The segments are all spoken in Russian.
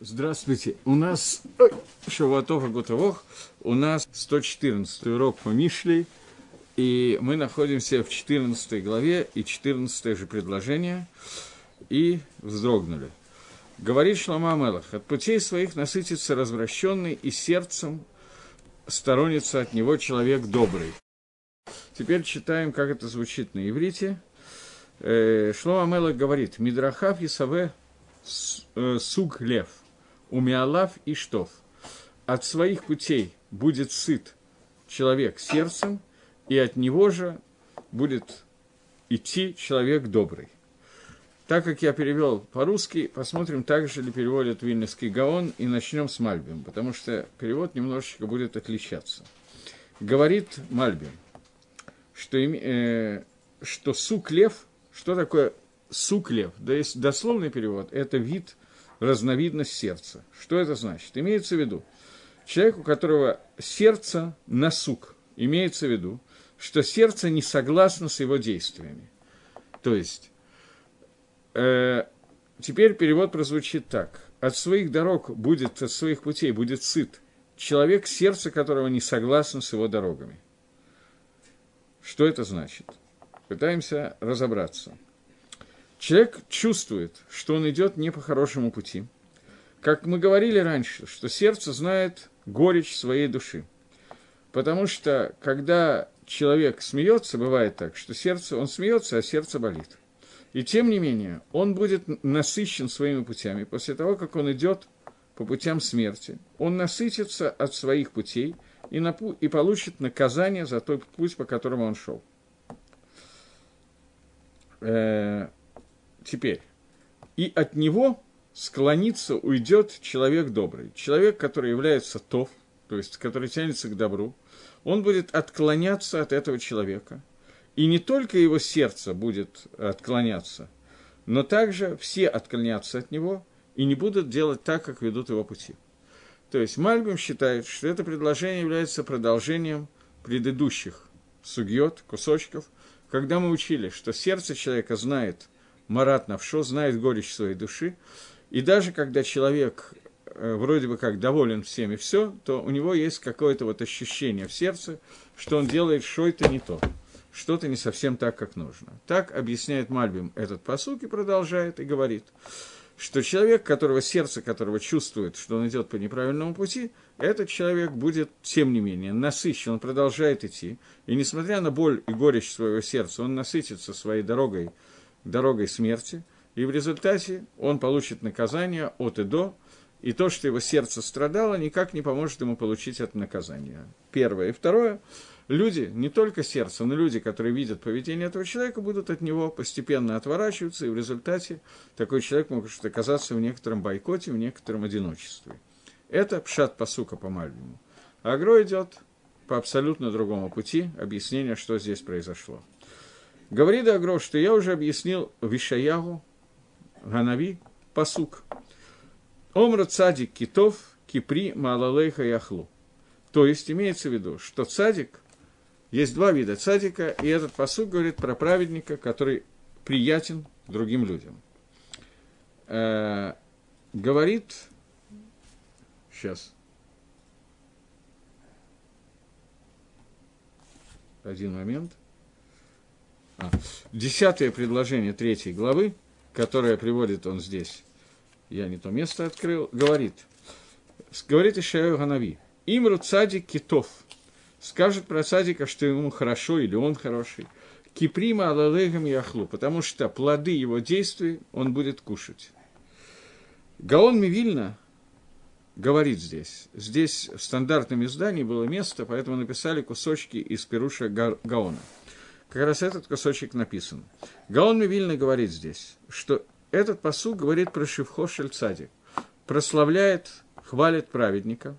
Здравствуйте. У нас Шавуатов и Гутовох. У нас 114 урок по Мишлей. И мы находимся в 14 главе и 14 же предложение. И вздрогнули. Говорит Шлама Мелах, от путей своих насытится развращенный, и сердцем сторонится от него человек добрый. Теперь читаем, как это звучит на иврите. Э, Шлома Мелах говорит, Мидрахав Исаве э, суг лев – умиалав и штов. От своих путей будет сыт человек сердцем, и от него же будет идти человек добрый. Так как я перевел по-русски, посмотрим, также ли переводят Вильнюсский Гаон, и начнем с Мальбим, потому что перевод немножечко будет отличаться. Говорит Мальбим, что, э, что сук лев, что такое сук лев? Да есть дословный перевод, это вид – разновидность сердца. Что это значит? Имеется в виду, человек, у которого сердце насук, имеется в виду, что сердце не согласно с его действиями. То есть, э, теперь перевод прозвучит так. От своих дорог будет, от своих путей будет сыт человек, сердце которого не согласно с его дорогами. Что это значит? Пытаемся разобраться. Человек чувствует, что он идет не по хорошему пути. Как мы говорили раньше, что сердце знает горечь своей души. Потому что, когда человек смеется, бывает так, что сердце, он смеется, а сердце болит. И тем не менее, он будет насыщен своими путями. После того, как он идет по путям смерти, он насытится от своих путей и, напу- и получит наказание за тот путь, по которому он шел. Э- Теперь, и от него склониться уйдет человек добрый. Человек, который является тов, то есть который тянется к добру, он будет отклоняться от этого человека. И не только его сердце будет отклоняться, но также все отклонятся от него и не будут делать так, как ведут его пути. То есть Мальбим считает, что это предложение является продолжением предыдущих сугьет, кусочков, когда мы учили, что сердце человека знает – Марат Навшо знает горечь своей души, и даже когда человек э, вроде бы как доволен всем и все, то у него есть какое-то вот ощущение в сердце, что он делает что-то не то, что-то не совсем так, как нужно. Так объясняет Мальбим этот посук и продолжает и говорит, что человек, которого сердце которого чувствует, что он идет по неправильному пути, этот человек будет, тем не менее, насыщен, он продолжает идти, и несмотря на боль и горечь своего сердца, он насытится своей дорогой, дорогой смерти, и в результате он получит наказание от и до, и то, что его сердце страдало, никак не поможет ему получить это наказание. Первое. И второе. Люди, не только сердце, но люди, которые видят поведение этого человека, будут от него постепенно отворачиваться, и в результате такой человек может оказаться в некотором бойкоте, в некотором одиночестве. Это пшат посука по Мальбиму. Агро идет по абсолютно другому пути объяснения, что здесь произошло. Говорит Агро, что я уже объяснил Вишаягу, Ганави, Пасук. Омра цадик китов, кипри малалейха яхлу. То есть имеется в виду, что цадик, есть два вида цадика, и этот посук говорит про праведника, который приятен другим людям. Э, говорит, сейчас, один момент – десятое предложение третьей главы, которое приводит он здесь, я не то место открыл, говорит, говорит Ишаю Ганави, Имру цадик китов, скажет про цадика, что ему хорошо или он хороший, киприма алалегам яхлу, потому что плоды его действий он будет кушать. Гаон Мивильна говорит здесь. Здесь в стандартном издании было место, поэтому написали кусочки из Перуша Гаона – как раз этот кусочек написан. Гаон Мивильна говорит здесь, что этот посуд говорит про Шивхошель Цадик, прославляет, хвалит праведника.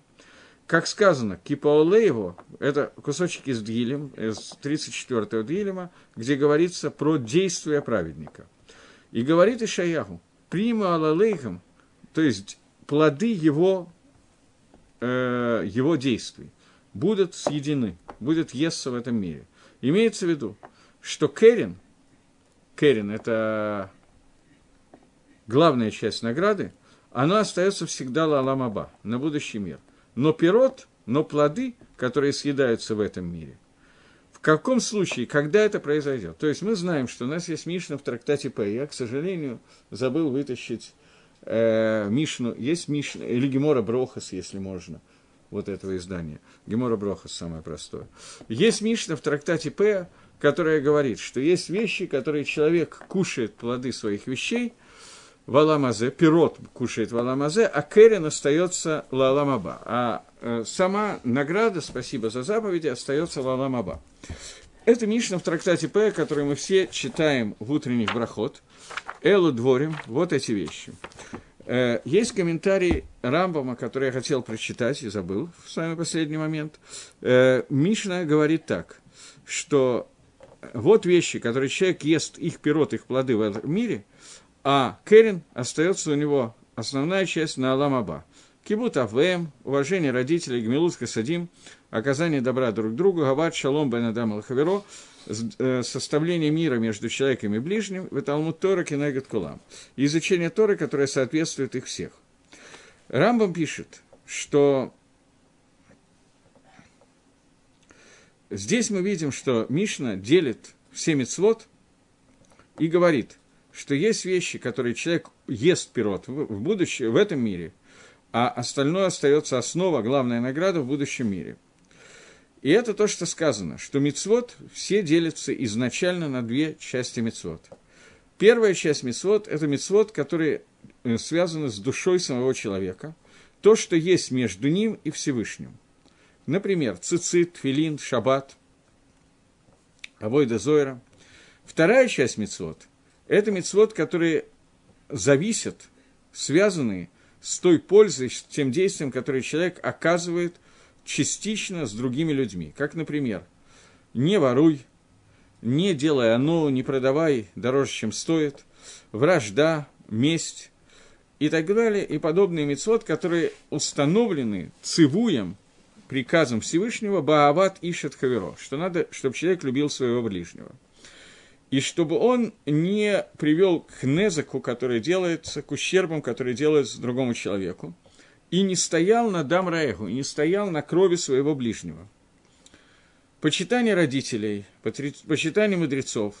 Как сказано, Кипаоле его, это кусочек из Дгилем, из 34-го Дгилема, где говорится про действия праведника. И говорит Ишаяху, прима алалейхам, то есть плоды его, э, его действий, будут съедены, будут естся в этом мире. Имеется в виду, что Керин, Керин – это главная часть награды, оно остается всегда лаламаба, на будущий мир. Но пирот, но плоды, которые съедаются в этом мире, в каком случае, когда это произойдет? То есть мы знаем, что у нас есть Мишна в трактате Пеа. Я, к сожалению, забыл вытащить э, Мишну. Есть Мишна, или Гемара Брахот, если можно, вот этого издания. Гемара Брахот самое простое. Есть Мишна в трактате Пеа, которая говорит, что есть вещи, которые человек кушает плоды своих вещей, בעולם הזה, פירות кушает בעולם הזה, а קרן остается לעולם הבא. А э, сама награда, спасибо за заповеди, остается לעולם הבא. Это Мишна в трактате П, который мы все читаем в утренних брахот. Элу дворим, вот эти вещи. Э, есть комментарий Рамбама, который я хотел прочитать и забыл в самый последний момент. Э, Мишна говорит так, что вот вещи, которые человек ест, их пирот, их плоды в этом мире, а Керин остается у него основная часть на Аламаба. Кибут Авэм, уважение родителей, Гмилут Хасадим, оказание добра друг другу, Гават Шалом Бен Адам Алхаверо, э, составление мира между человеком и ближним, в Талмуд Тора Кинегат Кулам. изучение Торы, которое соответствует их всех. Рамбам пишет, что здесь мы видим, что Мишна делит все мецвод и говорит, что есть вещи, которые человек ест пирот в будущем, в этом мире, а остальное остается основа, главная награда в будущем мире. И это то, что сказано, что мицвод все делятся изначально на две части мицвод. Первая часть мицвод – это мицвод, который э, связан с душой самого человека, то, что есть между ним и Всевышним. Например, цицит, филин, шаббат, авойда зойра. Вторая часть мицвод – это мицвод, которые зависят, связанные с той пользой, с тем действием, которое человек оказывает частично с другими людьми. Как, например, не воруй, не делай оно, не продавай дороже, чем стоит, вражда, месть и так далее, и подобные мецвод, которые установлены цивуем, приказом Всевышнего, Баават Ишет Хаверо, что надо, чтобы человек любил своего ближнего. И чтобы он не привел к незаку, который делается, к ущербам, которые делаются другому человеку, и не стоял на дамраэгу, и не стоял на крови своего ближнего. Почитание родителей, почитание мудрецов,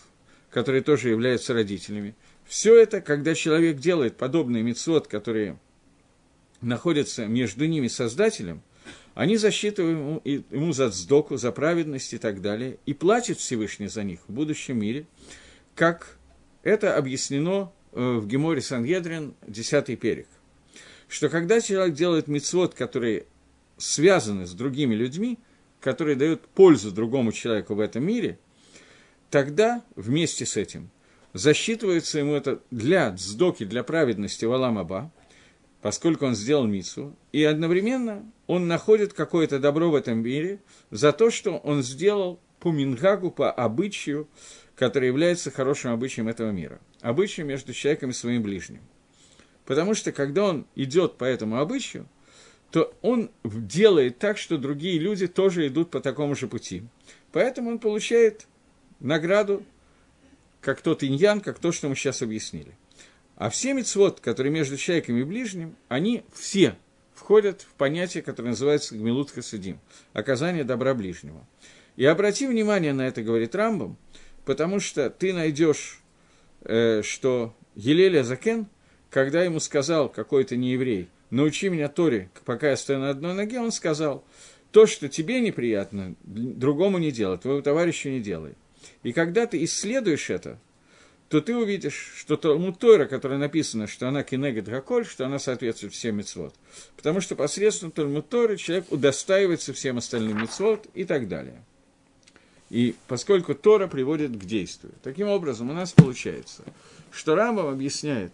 которые тоже являются родителями, все это, когда человек делает подобные мецвод, которые находятся между ними Создателем, они засчитывают ему, ему за сдоку, за праведность и так далее, и платит Всевышний за них в будущем мире, как это объяснено э, в Геморе Сангедрин, 10 перек. Что когда человек делает мицвод, которые связаны с другими людьми, которые дают пользу другому человеку в этом мире, тогда вместе с этим засчитывается ему это для сдоки, для праведности в Аламаба, поскольку он сделал мицу, и одновременно он находит какое-то добро в этом мире за то, что он сделал по мингагу, по обычаю, который является хорошим обычаем этого мира. Обычаем между человеком и своим ближним. Потому что когда он идет по этому обычаю, то он делает так, что другие люди тоже идут по такому же пути. Поэтому он получает награду, как тот иньян, как то, что мы сейчас объяснили. А все мецвод, которые между человеком и ближним, они все входят в понятие, которое называется гмилут хасидим, оказание добра ближнего. И обрати внимание на это, говорит Рамбам, потому что ты найдешь, э, что Елеля Закен, когда ему сказал какой-то нееврей, научи меня Торе, пока я стою на одной ноге, он сказал, то, что тебе неприятно, другому не делай, твоему товарищу не делай. И когда ты исследуешь это, то ты увидишь, что Талмуд Тойра, которая написано, что она кинегет гаколь, что она соответствует всем мецвод. Потому что посредством Талмуд Тойры человек удостаивается всем остальным мецвод и так далее. И поскольку Тора приводит к действию. Таким образом, у нас получается, что Рамбам объясняет,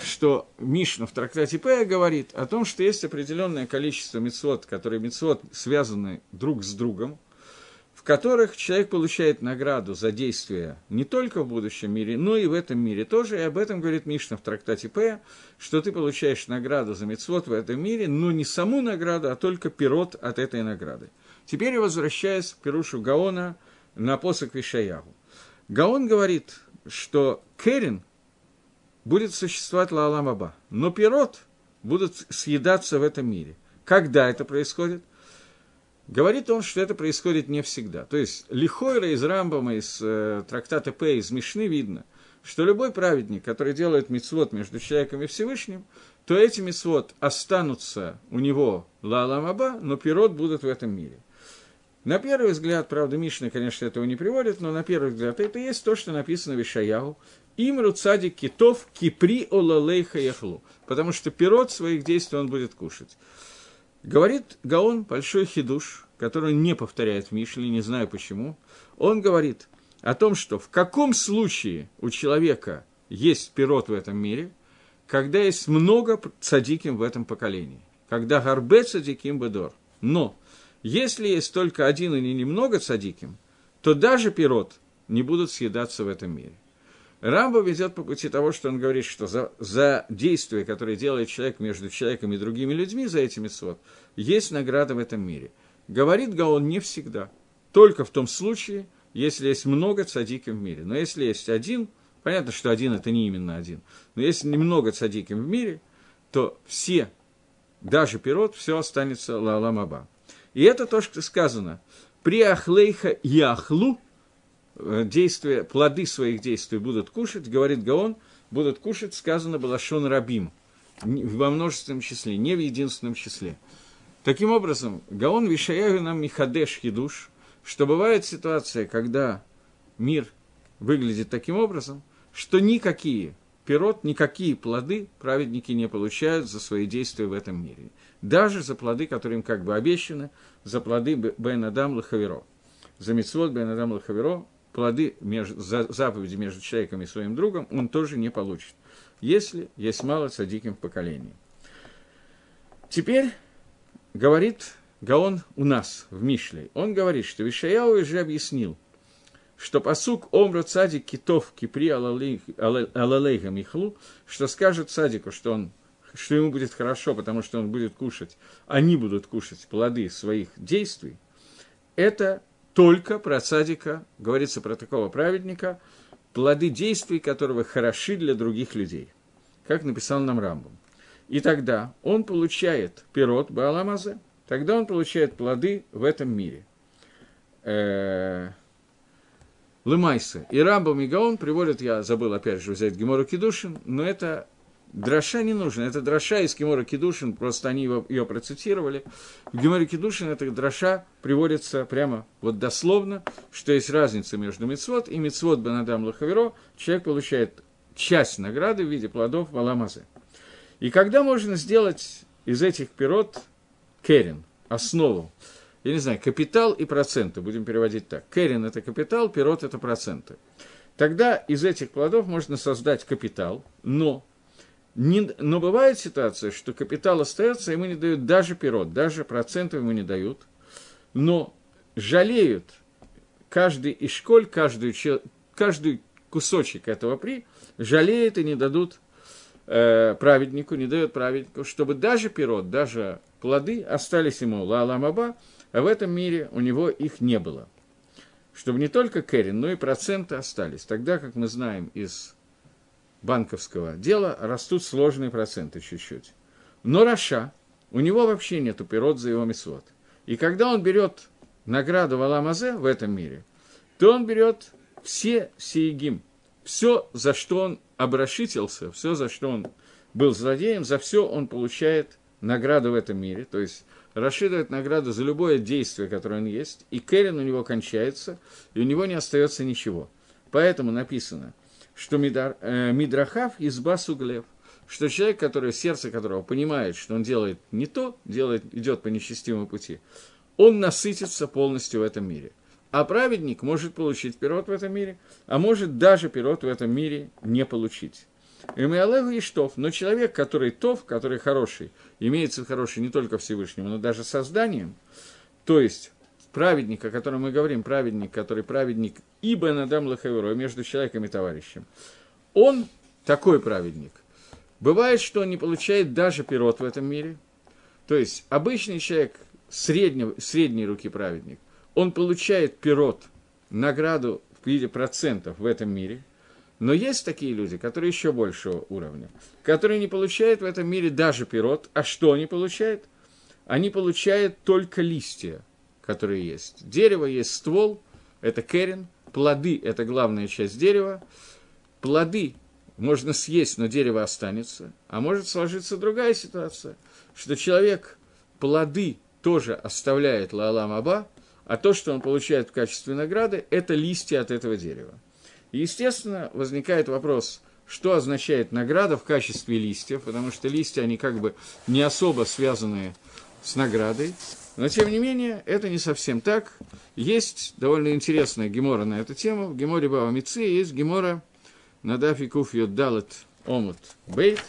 что Мишна в трактате П говорит о том, что есть определенное количество мецвод, которые мецвод связаны друг с другом, в которых человек получает награду за действия не только в будущем мире, но и в этом мире тоже. И об этом говорит Мишна в трактате П, что ты получаешь награду за мецвод в этом мире, но не саму награду, а только пирот от этой награды. Теперь я возвращаюсь к Пирушу Гаона на посох Вишаягу. Гаон говорит, что Керин будет существовать Лаалам Аба, но пирот будут съедаться в этом мире. Когда это происходит? Говорит он, что это происходит не всегда. То есть, Лихойра из Рамбама, из э, трактата П, из Мишны видно, что любой праведник, который делает мицвод между человеком и Всевышним, то эти мицвод останутся у него ла-ламаба, но пирот будут в этом мире. На первый взгляд, правда, Мишна, конечно, этого не приводит, но на первый взгляд это есть то, что написано в Ишаяу. Им руцади китов кипри олалейха яхлу. Потому что пирот своих действий он будет кушать. Говорит Гаон, большой хидуш, который не повторяет в Мишле, не знаю почему. Он говорит о том, что в каком случае у человека есть пирот в этом мире, когда есть много цадиким в этом поколении. Когда гарбе цадиким бедор. Но если есть только один или немного цадиким, то даже пирот не будут съедаться в этом мире. Рамба ведет по пути того, что он говорит, что за, за действие, которое делает человек между человеком и другими людьми, за этими сот, есть награда в этом мире. Говорит Гаон не всегда, только в том случае, если есть много цадиким в мире. Но если есть один, понятно, что один это не именно один, но если немного цадиким в мире, то все, даже пирот, все останется лаламаба. И это то, что сказано. При ахлейха яхлу, э, действия, плоды своих действий будут кушать, говорит Гаон, будут кушать, сказано было шон рабим, во множественном числе, не в единственном числе. Таким образом, Гаон Вишаяю нам Михадеш Хидуш, что бывает ситуация, когда мир выглядит таким образом, что никакие пирот, никакие плоды праведники не получают за свои действия в этом мире даже за плоды, которые им как бы обещаны, за плоды Бен Лахаверо. За митцвот Бен Лахаверо, плоды между, за, заповеди между человеком и своим другом, он тоже не получит, если есть мало садиким в поколении. Теперь говорит Гаон у нас, в Мишле. Он говорит, что Вишаяу уже объяснил, что посук Омра Цадик Китов Кипри Алалейха Михлу, что скажет Цадику, что он что ему будет хорошо, потому что он будет кушать, они будут кушать плоды своих действий, это только про садика, говорится про такого праведника, плоды действий которого хороши для других людей, как написал нам Рамбом. И тогда он получает пирот Бааламазе, тогда он получает плоды в этом мире. Э, Лымайса. И Рамбом и Гаон приводят, я забыл опять же взять Гемору Кедушин, но это Дроша не нужно. Это дроша из Кемора Кедушин, просто они его, ее процитировали. В Геморе Кедушин эта дроша приводится прямо вот дословно, что есть разница между мицвод и мицвод Бенадам Лахаверо. Человек получает часть награды в виде плодов Валамазе. И когда можно сделать из этих пирот керин, основу, я не знаю, капитал и проценты, будем переводить так. Керин – это капитал, пирот – это проценты. Тогда из этих плодов можно создать капитал, но не, но бывает ситуация, что капитал остается, ему не дают даже пирот, даже процентов ему не дают, но жалеют каждый из школь, каждый, каждый кусочек этого при, жалеют и не дадут э, праведнику, не дают праведнику, чтобы даже пирот, даже плоды остались ему ла-ла-маба, а в этом мире у него их не было. Чтобы не только Кэрин, но и проценты остались. Тогда, как мы знаем из банковского дела растут сложные проценты чуть-чуть. Но Раша, у него вообще нет пирот за его месвод. И когда он берет награду Валамазе в этом мире, то он берет все сиегим, все, за что он обращителся, все, за что он был злодеем, за все он получает награду в этом мире. То есть Раши дает награду за любое действие, которое он есть, и Керен у него кончается, и у него не остается ничего. Поэтому написано – что э, Мидрахав изба суглев, что человек, который, сердце которого понимает, что он делает не то, делает, идет по нечестивому пути, он насытится полностью в этом мире. А праведник может получить пирот в этом мире, а может даже пирот в этом мире не получить. И мы Алеху и Штов, но человек, который тов, который хороший, имеется хороший не только Всевышнему, но даже созданием, то есть праведник, о котором мы говорим, праведник, который праведник ибо надам лахаверо, между человеком и товарищем, он такой праведник. Бывает, что он не получает даже пирот в этом мире. То есть обычный человек, среднего, средней руки праведник, он получает пирот, награду в виде процентов в этом мире, Но есть такие люди, которые еще большего уровня, которые не получают в этом мире даже пирот. А что они получают? Они получают только листья, которые есть. Дерево есть ствол, это керен, плоды – это главная часть дерева. Плоды можно съесть, но дерево останется. А может сложиться другая ситуация, что человек плоды тоже оставляет Лаалам Аба, а то, что он получает в качестве награды, это листья от этого дерева. Естественно, возникает вопрос, что означает награда в качестве листьев, потому что листья, они как бы не особо связаны с наградой. Но, тем не менее, это не совсем так. Есть довольно интересная гемора на эту тему. В геморе Бава Митцы есть гемора Надафи Куф Йоддалет Омут Бейт.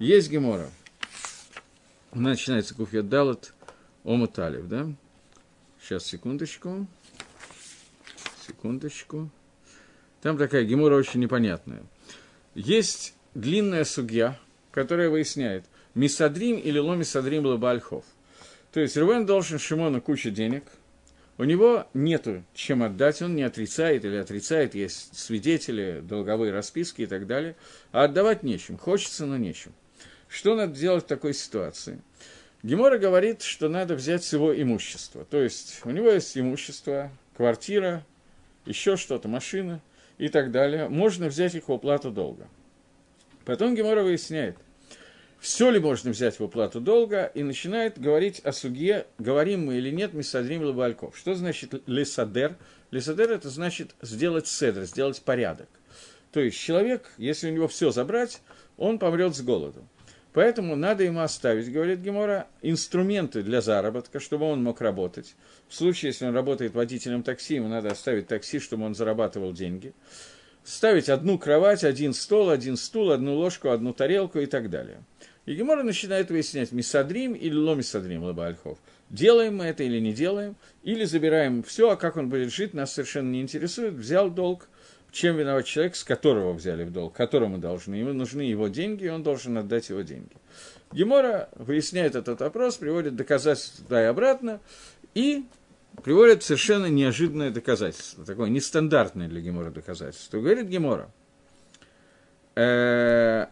Есть гемора. Начинается Куф Йоддалет Омут Алев, да? Сейчас, секундочку. Секундочку. Там такая гемора очень непонятная. Есть длинная судья, которая выясняет, мисадрим или ло мисадрим лабальхов. То есть Рувен должен Шимону кучу денег, у него нету чем отдать, он не отрицает или отрицает, есть свидетели, долговые расписки и так далее, а отдавать нечем, хочется, но нечем. Что надо делать в такой ситуации? Гемора говорит, что надо взять его имущества. То есть у него есть имущество, квартира, еще что-то, машина и так далее. Можно взять их в уплату долга. Потом Гемора выясняет, все ли можно взять в уплату долга, и начинает говорить о суге, говорим мы или нет, мисадрим лабальков. Что значит лесадер? Лесадер – это значит сделать седр, сделать порядок. То есть человек, если у него все забрать, он помрет с голоду. Поэтому надо ему оставить, говорит Гемора, инструменты для заработка, чтобы он мог работать. В случае, если он работает водителем такси, ему надо оставить такси, чтобы он зарабатывал деньги. Ставить одну кровать, один стол, один стул, одну ложку, одну тарелку и так далее. И Гемора начинает выяснять, мисадрим или ломисадрим лабальхов. Делаем мы это или не делаем, или забираем все, а как он будет жить, нас совершенно не интересует. Взял долг, чем виноват человек, с которого взяли в долг, которому должны. Ему нужны его деньги, и он должен отдать его деньги. Гемора выясняет этот вопрос, приводит доказательства туда и обратно, и приводит совершенно неожиданное доказательство, такое нестандартное для Гемора доказательство. Говорит Гемора, э,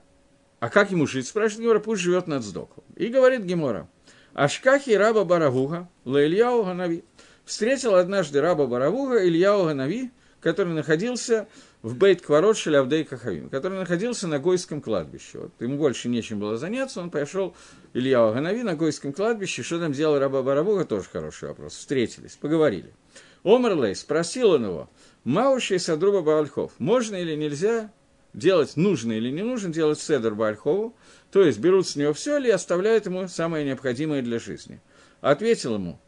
а как ему жить? Спрашивает Гемора, пусть живет над сдоком. И говорит Гемора, Ашкахи раба Баравуга, Лаильяу Ганави. Встретил однажды раба Баравуга Ильяу Ганави, который находился в бейт кварот Шалявдей Кахавим, который находился на Гойском кладбище. Вот ему больше нечем было заняться, он пошел Илья Ганави на Гойском кладбище. Что там делал раба Барабуга, тоже хороший вопрос. Встретились, поговорили. Омерлей спросил он его, Мауши Садруба Баальхов, можно или нельзя делать, нужно или не нужно делать седр Баальхову, то есть берут с него все или оставляют ему самое необходимое для жизни. Ответил ему,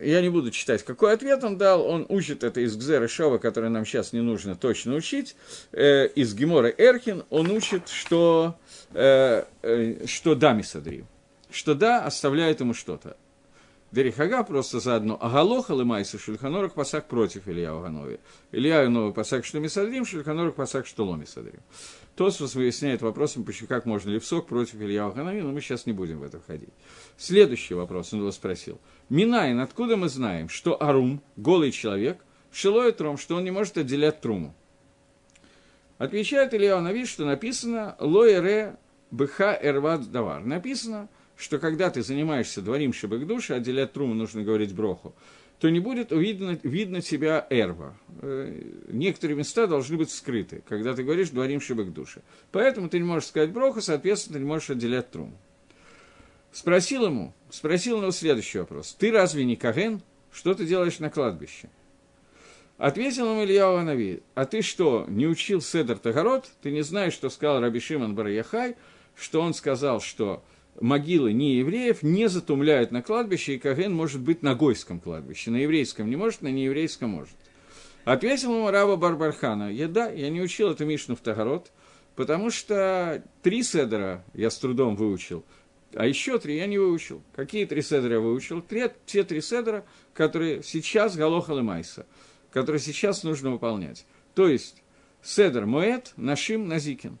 я не буду читать, какой ответ он дал. Он учит это из Гзера Шова, который нам сейчас не нужно точно учить. Э, из Гемора Эрхин он учит, что, э, э, что да, Мисадрим. Что да, оставляет ему что-то. Дерихага просто заодно. Агалоха лымайса шульханорах пасак против Илья Уганови. Илья Уганови пасак что Мисадрим, шульханорах пасак что ломисадрим. Тосфос выясняет вопросом, как можно ли в сок против Илья Ханави, но мы сейчас не будем в это входить. Следующий вопрос он его спросил. Минайн, откуда мы знаем, что Арум, голый человек, шилоет ром, что он не может отделять труму? Отвечает Илья Нави, что написано «Лоэре бха эрват давар». Написано, что когда ты занимаешься дворим шибык души, отделять труму нужно говорить броху, то не будет видно, видно тебя эрва. Э, некоторые места должны быть скрыты, когда ты говоришь «дворим шибык души». Поэтому ты не можешь сказать броху, соответственно, ты не можешь отделять трум. Спросил ему, спросил его следующий вопрос. «Ты разве не Каген? Что ты делаешь на кладбище?» Ответил ему Илья Нави, а ты что, не учил Седер Тагород? Ты не знаешь, что сказал Раби Шимон Бараяхай, что он сказал, что могилы не евреев не затумляют на кладбище, и Каген может быть на гойском кладбище. На еврейском не может, на нееврейском может. Ответил ему Раба Барбархана, я да, я не учил эту Мишну в Тагород, потому что три седера я с трудом выучил, а еще три я не выучил. Какие три седера я выучил? Три, те три седера, которые сейчас Галоха Майса, которые сейчас нужно выполнять. То есть Седер Моэт, Нашим, Назикин.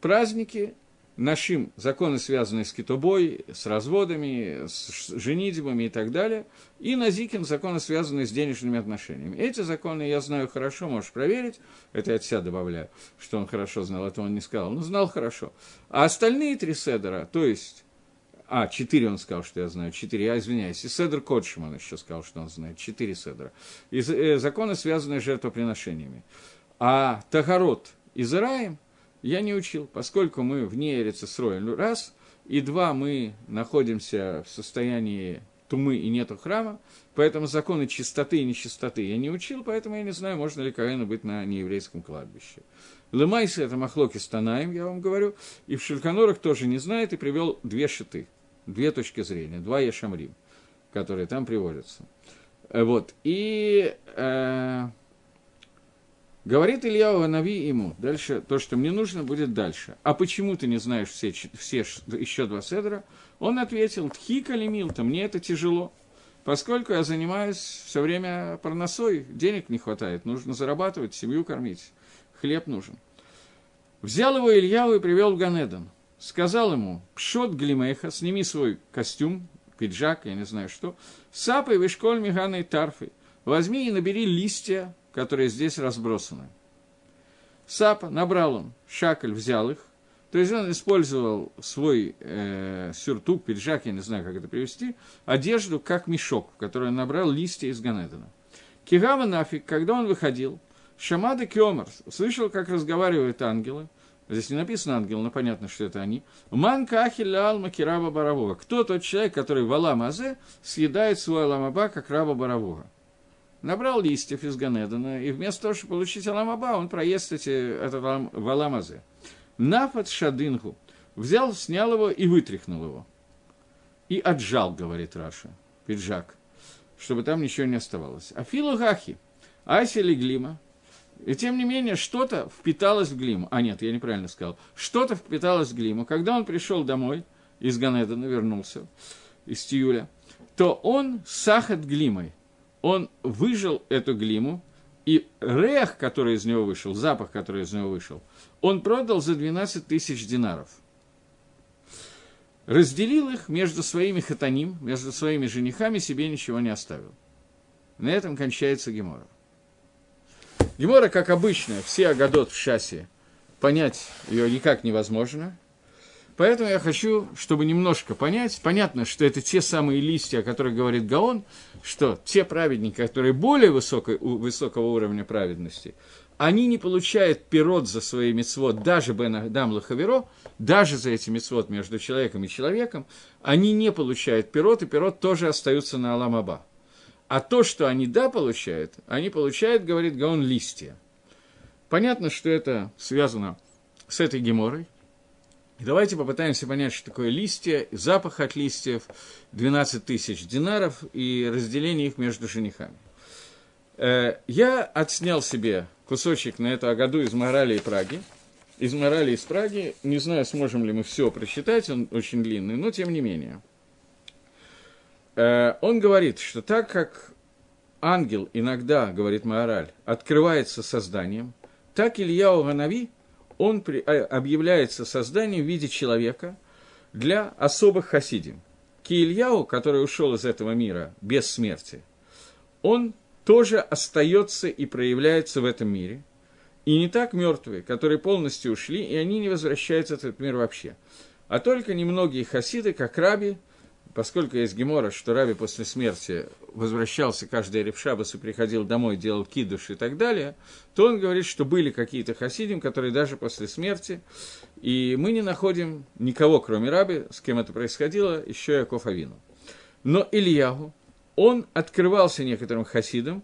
Праздники нашим законы, связанные с китобой, с разводами, с женитьбами и так далее, и Назикин законы, связанные с денежными отношениями. Эти законы я знаю хорошо, можешь проверить, это я от себя добавляю, что он хорошо знал, это он не сказал, но знал хорошо. А остальные три седера, то есть а, четыре он сказал, что я знаю. Четыре, я извиняюсь. И Седр Кодшим он еще сказал, что он знает. Четыре Седра. И э, законы, связанные с жертвоприношениями. А Тахарот Израим я не учил, поскольку мы вне Эрицесроя, ну, раз, и два, мы находимся в состоянии тумы и нету храма, поэтому законы чистоты и нечистоты я не учил, поэтому я не знаю, можно ли Каину быть на нееврейском кладбище. Лемайса – это махлоки с я вам говорю, и в Шельканорах тоже не знает, и привел две шиты – две точки зрения, два Ешамрим, которые там приводятся. Э, вот, и э, говорит Илья Нави ему, дальше, то, что мне нужно, будет дальше. А почему ты не знаешь все, все еще два седра? Он ответил, тхика лимилта, мне это тяжело, поскольку я занимаюсь все время парносой, денег не хватает, нужно зарабатывать, семью кормить, хлеб нужен. Взял его Ильяу и привел в Ганедан – сказал ему, пшот глимеха, сними свой костюм, пиджак, я не знаю что, сапой вышколь миганой тарфой, возьми и набери листья, которые здесь разбросаны. Сапа, набрал он, шакаль взял их, то есть он использовал свой э, сюртук, пиджак, я не знаю, как это привести, одежду как мешок, в который он набрал листья из Ганедана. Кигава нафиг, когда он выходил, Шамада Кемер слышал, как разговаривают ангелы – Здесь не написано ангел, но понятно, что это они. Ман кахиллял макираба баравога. Кто тот человек, который в Аламазе съедает свой Аламаба, как раба баравога? Набрал листьев из Ганедана, и вместо того, чтобы получить Аламаба, он проест эти, этот в Аламазе. Нафат шадингу. Взял, снял его и вытряхнул его. И отжал, говорит Раша, пиджак, чтобы там ничего не оставалось. А филу гахи, асили глима, и тем не менее, что-то впиталось в глиму. А нет, я неправильно сказал. Что-то впиталось в глиму. Когда он пришел домой из Ганедана, вернулся из Тиюля, то он сахат глимой. Он выжил эту глиму, и рех, который из него вышел, запах, который из него вышел, он продал за 12 тысяч динаров. Разделил их между своими хатаним, между своими женихами, себе ничего не оставил. На этом кончается Гемора. Гемора, как обычно, все Агадот в шасе, понять ее никак невозможно. Поэтому я хочу, чтобы немножко понять, понятно, что это те самые листья, о которых говорит Гаон, что те праведники, которые более высокой, высокого уровня праведности, они не получают пирот за свои мецвод, даже Бен Адам Лахаверо, даже за эти мецвод между человеком и человеком, они не получают пирот, и пирот тоже остаются на Аламаба. А то, что они да получают, они получают, говорит Гаон, листья. Понятно, что это связано с этой геморой. И давайте попытаемся понять, что такое листья, запах от листьев, 12 тысяч динаров и разделение их между женихами. Э, я отснял себе кусочек на эту году из морали и Праги. Из морали из Праги. Не знаю, сможем ли мы все прочитать, он очень длинный, но тем не менее. Э, он говорит, что так как ангел иногда, говорит Маораль, открывается созданием, так Илья Ганави, он при, э, объявляется созданием в виде человека для особых хасидим. Ки Ильяу, который ушел из этого мира без смерти, он тоже остается и проявляется в этом мире. И не так мертвые, которые полностью ушли, и они не возвращаются в этот мир вообще. А только немногие хасиды, как раби, поскольку есть гемора, что Раби после смерти возвращался каждый Репшабас и приходил домой, делал кидуш и так далее, то он говорит, что были какие-то хасидим, которые даже после смерти, и мы не находим никого, кроме Раби, с кем это происходило, еще Яков Авину. Но Ильягу, он открывался некоторым хасидам,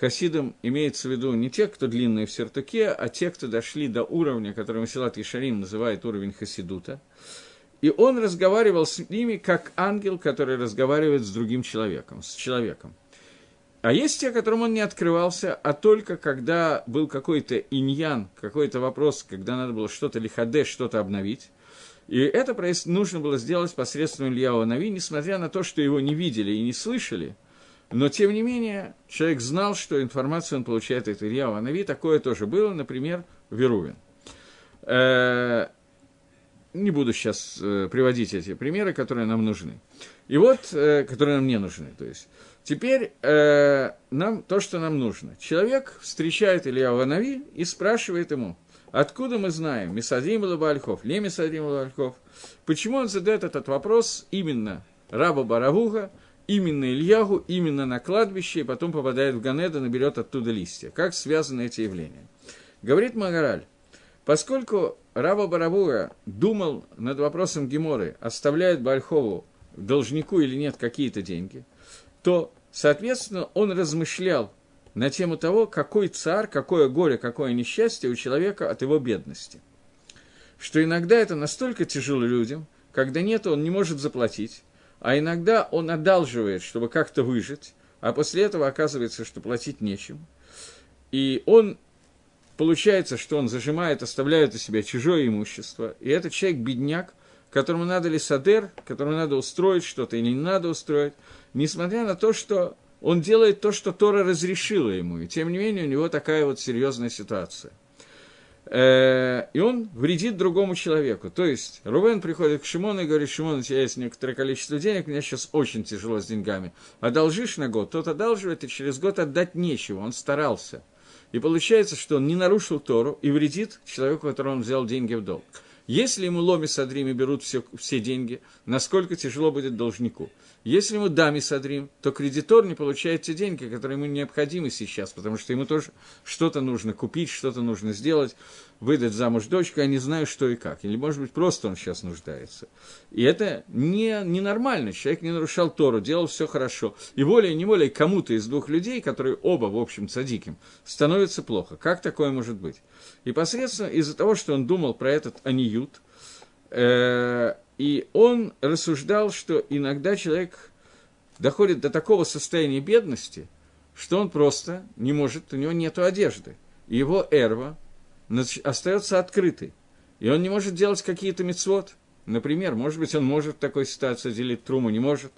Хасидам имеется в виду не те, кто длинные в сертуке, а те, кто дошли до уровня, который Масилат Ишарим называет уровень хасидута. И он разговаривал с ними как ангел, который разговаривает с другим человеком, с человеком. А есть те, которым он не открывался, а только когда был какой-то иньян, какой-то вопрос, когда надо было что-то лихаде, что-то обновить. И это нужно было сделать посредством Ильяу Нави, несмотря на то, что его не видели и не слышали. Но, тем не менее, человек знал, что информацию он получает от Ильяу Нави. Такое тоже было, например, Верувин. Не буду сейчас э, приводить эти примеры, которые нам нужны. И вот, э, которые нам не нужны. То есть, теперь э, нам то, что нам нужно. Человек встречает Илья Ванави и спрашивает ему, откуда мы знаем, Мисадим или Бальхов, не Мисадим или Бальхов, почему он задает этот вопрос именно раба Баравуга, именно Ильягу, именно на кладбище, и потом попадает в Ганеда, наберет оттуда листья. Как связаны эти явления? Говорит Магараль, поскольку Раба Барабура думал над вопросом Геморы, оставляет Бальхову должнику или нет какие-то деньги, то, соответственно, он размышлял на тему того, какой царь, какое горе, какое несчастье у человека от его бедности. Что иногда это настолько тяжело людям, когда нет, он не может заплатить, а иногда он одалживает, чтобы как-то выжить, а после этого оказывается, что платить нечем. И он получается, что он зажимает, оставляет у себя чужое имущество, и этот человек бедняк, которому надо лисадер, которому надо устроить что-то или не надо устроить, несмотря на то, что он делает то, что Тора разрешила ему, и тем не менее у него такая вот серьезная ситуация. Э, и он вредит другому человеку. То есть Рувен приходит к Шимону и говорит, Шимон, у тебя есть некоторое количество денег, мне сейчас очень тяжело с деньгами. Одолжишь на год, тот одалживает, и через год отдать нечего, он старался. И получается, что он не нарушил Тору и вредит человеку, которому он взял деньги в долг. Если ему ломи и берут все, все деньги, насколько тяжело будет должнику. Если ему дами садрим, то кредитор не получает те деньги, которые ему необходимы сейчас, потому что ему тоже что-то нужно купить, что-то нужно сделать, выдать замуж дочку, я не знаю, что и как. Или, может быть, просто он сейчас нуждается. И это не, ненормально. Человек не нарушал Тору, делал все хорошо. И более-неволее кому-то из двух людей, которые оба, в общем, садиким, становится плохо. Как такое может быть? И посредственно из-за того, что он думал про этот аниют, и он рассуждал, что иногда человек доходит до такого состояния бедности, что он просто не может, у него нет одежды. И его эрва остается открытой. И он не может делать какие-то мецвод. Например, может быть, он может в такой ситуации делить труму, не может.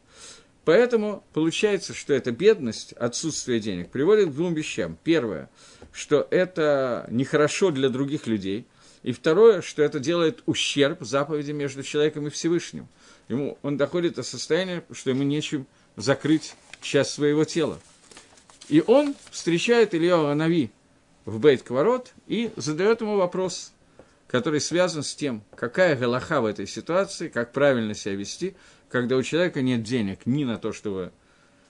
Поэтому получается, что эта бедность, отсутствие денег, приводит к двум вещам. Первое, что это нехорошо для других людей – и второе, что это делает ущерб заповеди между человеком и Всевышним. Ему, он доходит до состояния, что ему нечем закрыть часть своего тела. И он встречает Илья Анави в бейт кварот и задает ему вопрос, который связан с тем, какая галаха в этой ситуации, как правильно себя вести, когда у человека нет денег ни на то, чтобы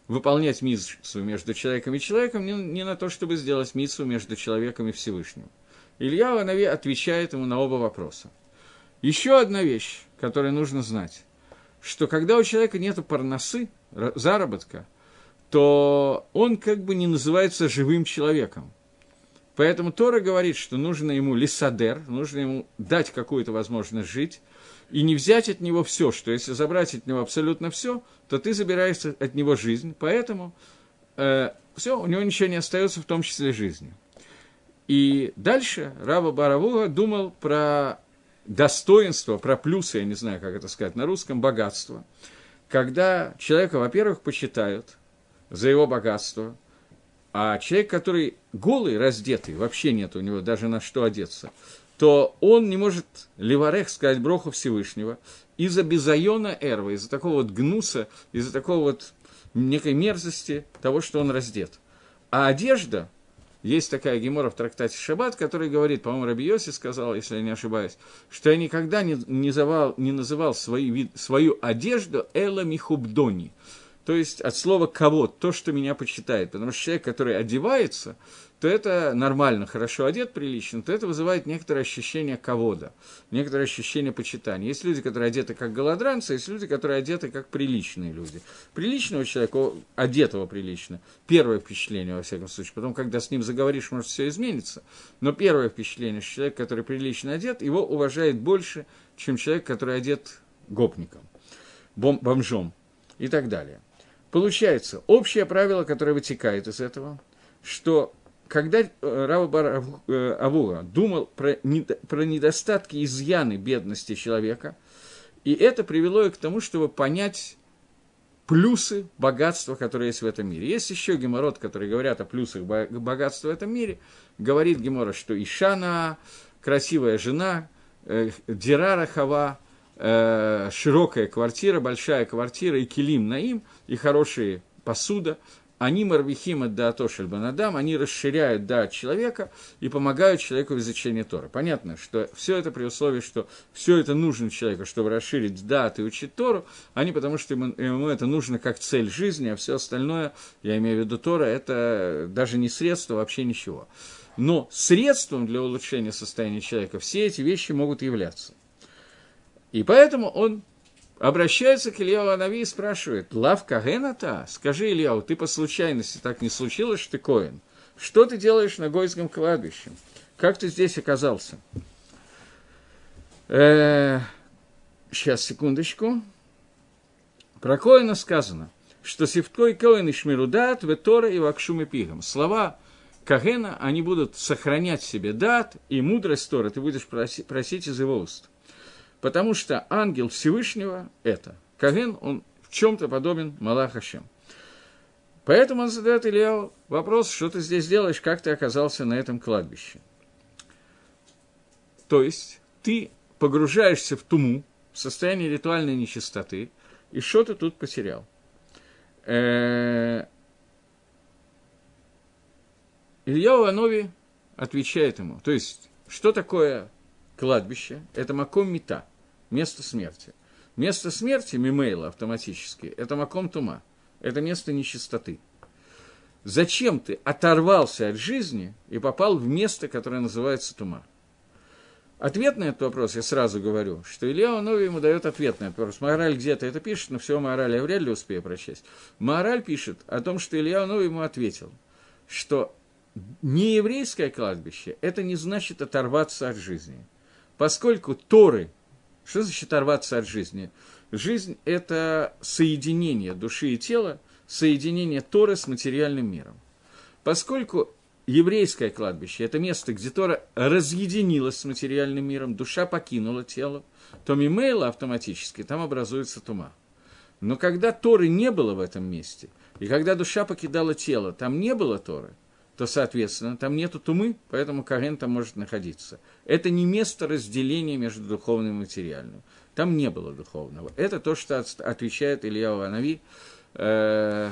выполнять миссу между человеком и человеком, ни на то, чтобы сделать миссу между человеком и Всевышним. Илья Ванави отвечает ему на оба вопроса. Еще одна вещь, которую нужно знать, что когда у человека нет парносы, заработка, то он как бы не называется живым человеком. Поэтому Тора говорит, что нужно ему лисадер, нужно ему дать какую-то возможность жить, и не взять от него все, что если забрать от него абсолютно все, то ты забираешь от него жизнь. Поэтому э, все, у него ничего не остается, в том числе жизни. И дальше Раба Баравуга думал про достоинство, про плюсы, я не знаю, как это сказать на русском, богатство. Когда человека, во-первых, почитают за его богатство, а человек, который голый, раздетый, вообще нет у него даже на что одеться, то он не может леварех сказать броху Всевышнего из-за безайона эрва, из-за такого вот гнуса, из-за такого вот некой мерзости того, что он раздет. А одежда, есть такая гемора в трактате Шаббат, который говорит, по-моему, Раби Йоси сказал, если я не ошибаюсь, что я никогда не, не, завал, не называл свой вид, свою одежду Эла Михубдони. То есть от слова «кого», то, что меня почитает. Потому что человек, который одевается, то это нормально, хорошо одет, прилично, то это вызывает некоторое ощущение ковода, некоторое ощущение почитания. Есть люди, которые одеты как голодранцы, есть люди, которые одеты как приличные люди. Приличного человека, одетого прилично, первое впечатление, во всяком случае. Потом, когда с ним заговоришь, может, все изменится. Но первое впечатление, что человек, который прилично одет, его уважает больше, чем человек, который одет гопником, бом бомжом и так далее. Получается, общее правило, которое вытекает из этого, что когда э, Рава э, Авура думал про, про недостатки, изъяны бедности человека, и это привело и к тому, чтобы понять плюсы богатства, которые есть в этом мире. Есть еще геморрот, которые говорят о плюсах богатства в этом мире. Говорит Гемора, что Ишана, красивая жена, э, Дирара Хава, э, широкая квартира, большая квартира, и килим наим, и хорошие посуда, они марвихим от даатошель банадам, они расширяют да человека и помогают человеку в изучении Тора. Понятно, что все это при условии, что все это нужно человеку, чтобы расширить дат и учить Тору, а не потому, что ему, ему это нужно как цель жизни, а все остальное, я имею в виду Тора, это даже не средство, вообще ничего. Но средством для улучшения состояния человека все эти вещи могут являться. И поэтому он обращается к Ильяу Анави и спрашивает, «Лав Кагената? Скажи, Ильяу, ты по случайности так не случилось, что ты Коин? Что ты делаешь на Гойском кладбище? Как ты здесь оказался?» э, Сейчас, секундочку. Про Коина сказано, что Севткой Коин и Шмирудат, Ветора и Вакшуми Пигам. Слова Кагена, они будут сохранять себе дат и мудрость Тора, ты будешь просить, просить из его уст. Потому что ангел Всевышнего – это. Каген, он в чем-то подобен Малахашем. Поэтому он задает Ильяу вопрос, что ты здесь делаешь, как ты оказался на этом кладбище. То есть ты погружаешься в туму, в состояние ритуальной нечистоты, и что ты тут потерял? Э, Илья Анови отвечает ему, то есть, что такое кладбище? Это маком мета – место смерти. Место смерти Мимейла автоматически – это Маком Тума, это место нечистоты. Зачем ты оторвался от жизни и попал в место, которое называется Тума? Ответ на этот вопрос я сразу говорю, что Илья Нови ему дает ответ на этот вопрос. Мораль где-то это пишет, но все Мораль я вряд ли успею прочесть. Мораль пишет о том, что Илья Нови ему ответил, что не еврейское кладбище – это не значит оторваться от жизни. Поскольку Торы – что значит оторваться от жизни? Жизнь – это соединение души и тела, соединение Торы с материальным миром. Поскольку еврейское кладбище – это место, где Тора разъединилась с материальным миром, душа покинула тело, то мимейла автоматически там образуется тума. Но когда Торы не было в этом месте, и когда душа покидала тело, там не было Торы, то, соответственно, там нету тумы, поэтому Карен там может находиться. Это не место разделения между духовным и материальным. Там не было духовного. Это то, что отвечает Илья Ванави э,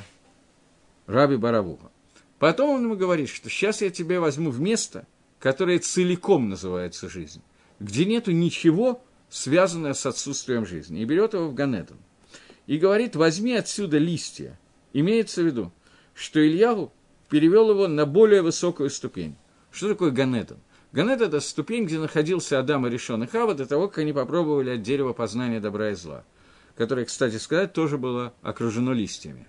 Раби Баравуха. Потом он ему говорит, что сейчас я тебе возьму в место, которое целиком называется жизнь, где нету ничего, связанное с отсутствием жизни. И берет его в Ганедон. И говорит, возьми отсюда листья. Имеется в виду, что Ильяву перевел его на более высокую ступень. Что такое Ганедон? Ганед – это ступень, где находился Адам и Решон и Хава до того, как они попробовали от дерева познания добра и зла, которое, кстати сказать, тоже было окружено листьями.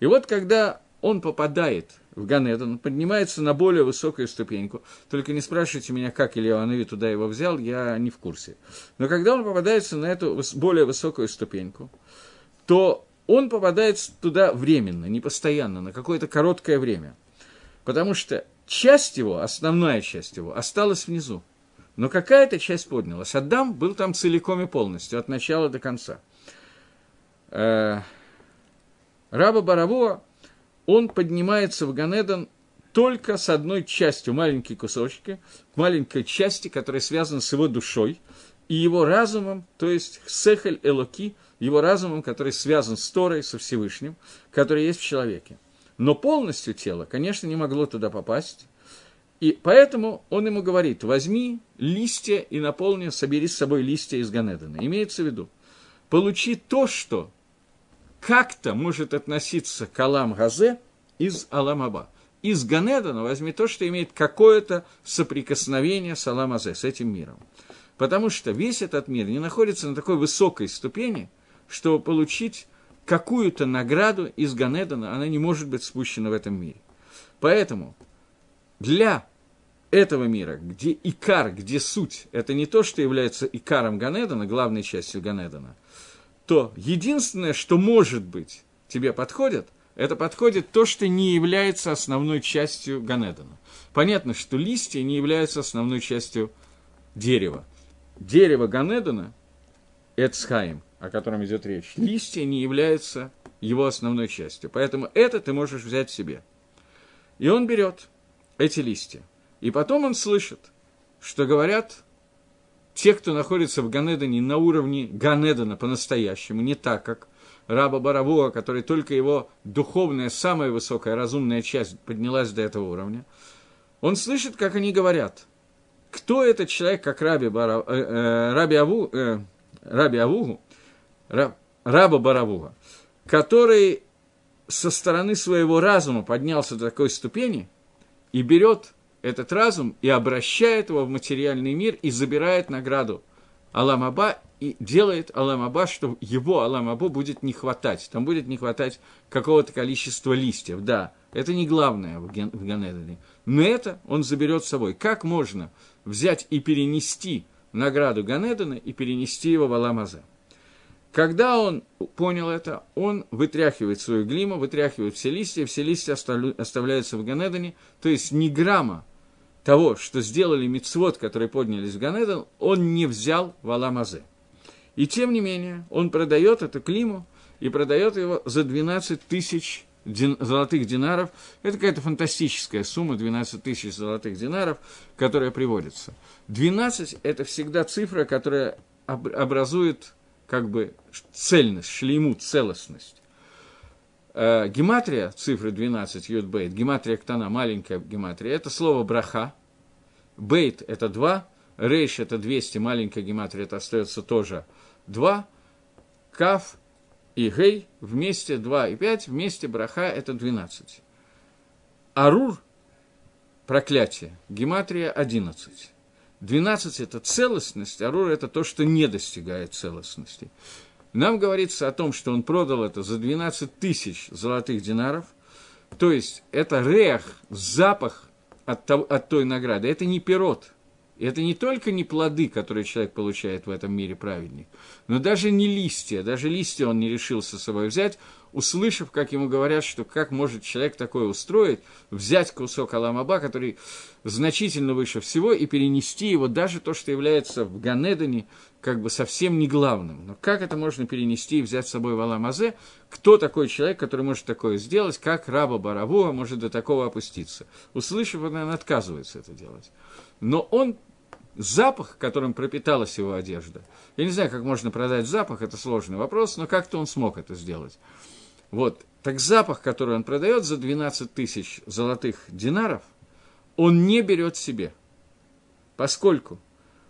И вот когда он попадает в Ганед, он поднимается на более высокую ступеньку. Только не спрашивайте меня, как Илья Анови туда его взял, я не в курсе. Но когда он попадается на эту более высокую ступеньку, то он попадает туда временно, не постоянно, на какое-то короткое время. Потому что часть его, основная часть его, осталась внизу. Но какая-то часть поднялась. Адам был там целиком и полностью, от начала до конца. Э, Раба Баравуа, он поднимается в Ганедан только с одной частью, маленькие кусочки, маленькой части, которая связана с его душой и его разумом, то есть Сехель Элоки, его разумом, который связан с Торой, со Всевышним, который есть в человеке. Но полностью тело, конечно, не могло туда попасть. И поэтому он ему говорит, возьми листья и наполни, собери с собой листья из Ганедана. Имеется в виду, получи то, что как-то может относиться к Алам Газе из Аламаба. Из Ганедана возьми то, что имеет какое-то соприкосновение с Алам Азе, с этим миром. Потому что весь этот мир не находится на такой высокой ступени, чтобы получить какую-то награду из Ганедана, она не может быть спущена в этом мире. Поэтому для этого мира, где икар, где суть, это не то, что является икаром Ганедана, главной частью Ганедана, то единственное, что может быть тебе подходит, это подходит то, что не является основной частью Ганедана. Понятно, что листья не являются основной частью дерева. Дерево Ганедана – Эцхайм – о котором идет речь, листья не являются его основной частью. Поэтому это ты можешь взять себе. И он берет эти листья. И потом он слышит, что говорят те, кто находится в Ганедане на уровне Ганедана по-настоящему, не так, как раба Баравуа, который только его духовная, самая высокая разумная часть поднялась до этого уровня, он слышит, как они говорят, кто этот человек, как раби, Бара, э, э, раби, Аву, э, раби Авугу, раб, раба Баравуга, который со стороны своего разума поднялся до такой ступени и берет этот разум и обращает его в материальный мир и забирает награду Аламаба и делает Аламаба, что его Аламабу будет не хватать. Там будет не хватать какого-то количества листьев. Да, это не главное в, в Ганедане. Но это он заберет с собой. Как можно взять и перенести награду Ганедана и перенести его в Аламазе? Когда он понял это, он вытряхивает свою глиму, вытряхивает все листья, все листья оставляются в Ганедане, то есть ни грамма того, что сделали мицвод, которые поднялись в Ганедон, он не взял в Аламазе. И тем не менее, он продает эту климу и продает его за 12 тысяч дин, золотых динаров. Это какая-то фантастическая сумма, 12 тысяч золотых динаров, которая приводится. 12 – это всегда цифра, которая образует как бы цельность, шлейму, целостность. Э, гематрия, цифры 12, йод бейт, гематрия ктана, маленькая гематрия, это слово браха. Бейт – это 2, рейш – это 200, маленькая гематрия, это остается тоже 2. Кав и гей вместе 2 и 5, вместе браха – это 12. Арур – проклятие, гематрия 11. 12 – это целостность, арур – это то, что не достигает целостности. Нам говорится о том, что он продал это за 12 тысяч золотых динаров, то есть это рех, запах от, того, от той награды, это не пирот, это не только не плоды, которые человек получает в этом мире праведник, но даже не листья, даже листья он не решился с собой взять, услышав, как ему говорят, что как может человек такое устроить, взять кусок Аламаба, который значительно выше всего, и перенести его, даже то, что является в Ганедане, как бы совсем не главным. Но как это можно перенести и взять с собой в Аламазе? Кто такой человек, который может такое сделать? Как раба Баравуа может до такого опуститься? Услышав, он, отказывается это делать. Но он запах, которым пропиталась его одежда. Я не знаю, как можно продать запах, это сложный вопрос, но как-то он смог это сделать. Вот. Так запах, который он продает за 12 тысяч золотых динаров, он не берет себе. Поскольку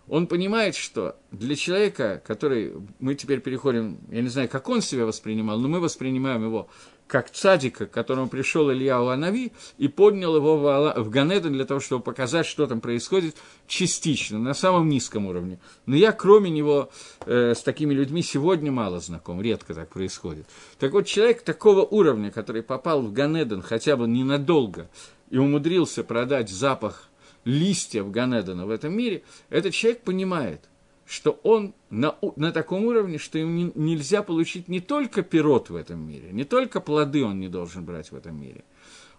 он понимает, что для человека, который, мы теперь переходим, я не знаю, как он себя воспринимал, но мы воспринимаем его как цадика, к которому пришел Илья Анави и поднял его в Ганеден для того, чтобы показать, что там происходит частично, на самом низком уровне. Но я, кроме него, э, с такими людьми сегодня мало знаком, редко так происходит. Так вот, человек такого уровня, который попал в Ганеден хотя бы ненадолго и умудрился продать запах листьев Ганедена в этом мире, этот человек понимает – что он на, на таком уровне, что ему не, нельзя получить не только пирот в этом мире, не только плоды он не должен брать в этом мире.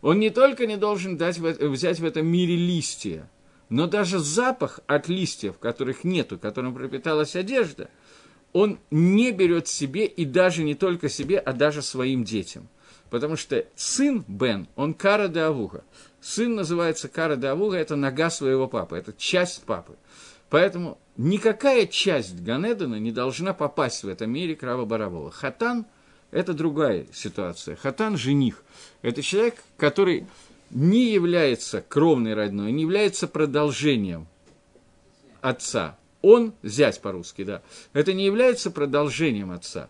Он не только не должен дать, взять в этом мире листья, но даже запах от листьев, которых нету, которым пропиталась одежда, он не берет себе и даже не только себе, а даже своим детям. Потому что сын Бен, он Кара де Авуга. Сын называется Кара де Авуга, это нога своего папы, это часть папы. Поэтому никакая часть Ганедана не должна попасть в этом мире Крава Борового. Хатан – это другая ситуация. Хатан – жених. Это человек, который не является кровной родной, не является продолжением отца. Он, зять по-русски, да, это не является продолжением отца.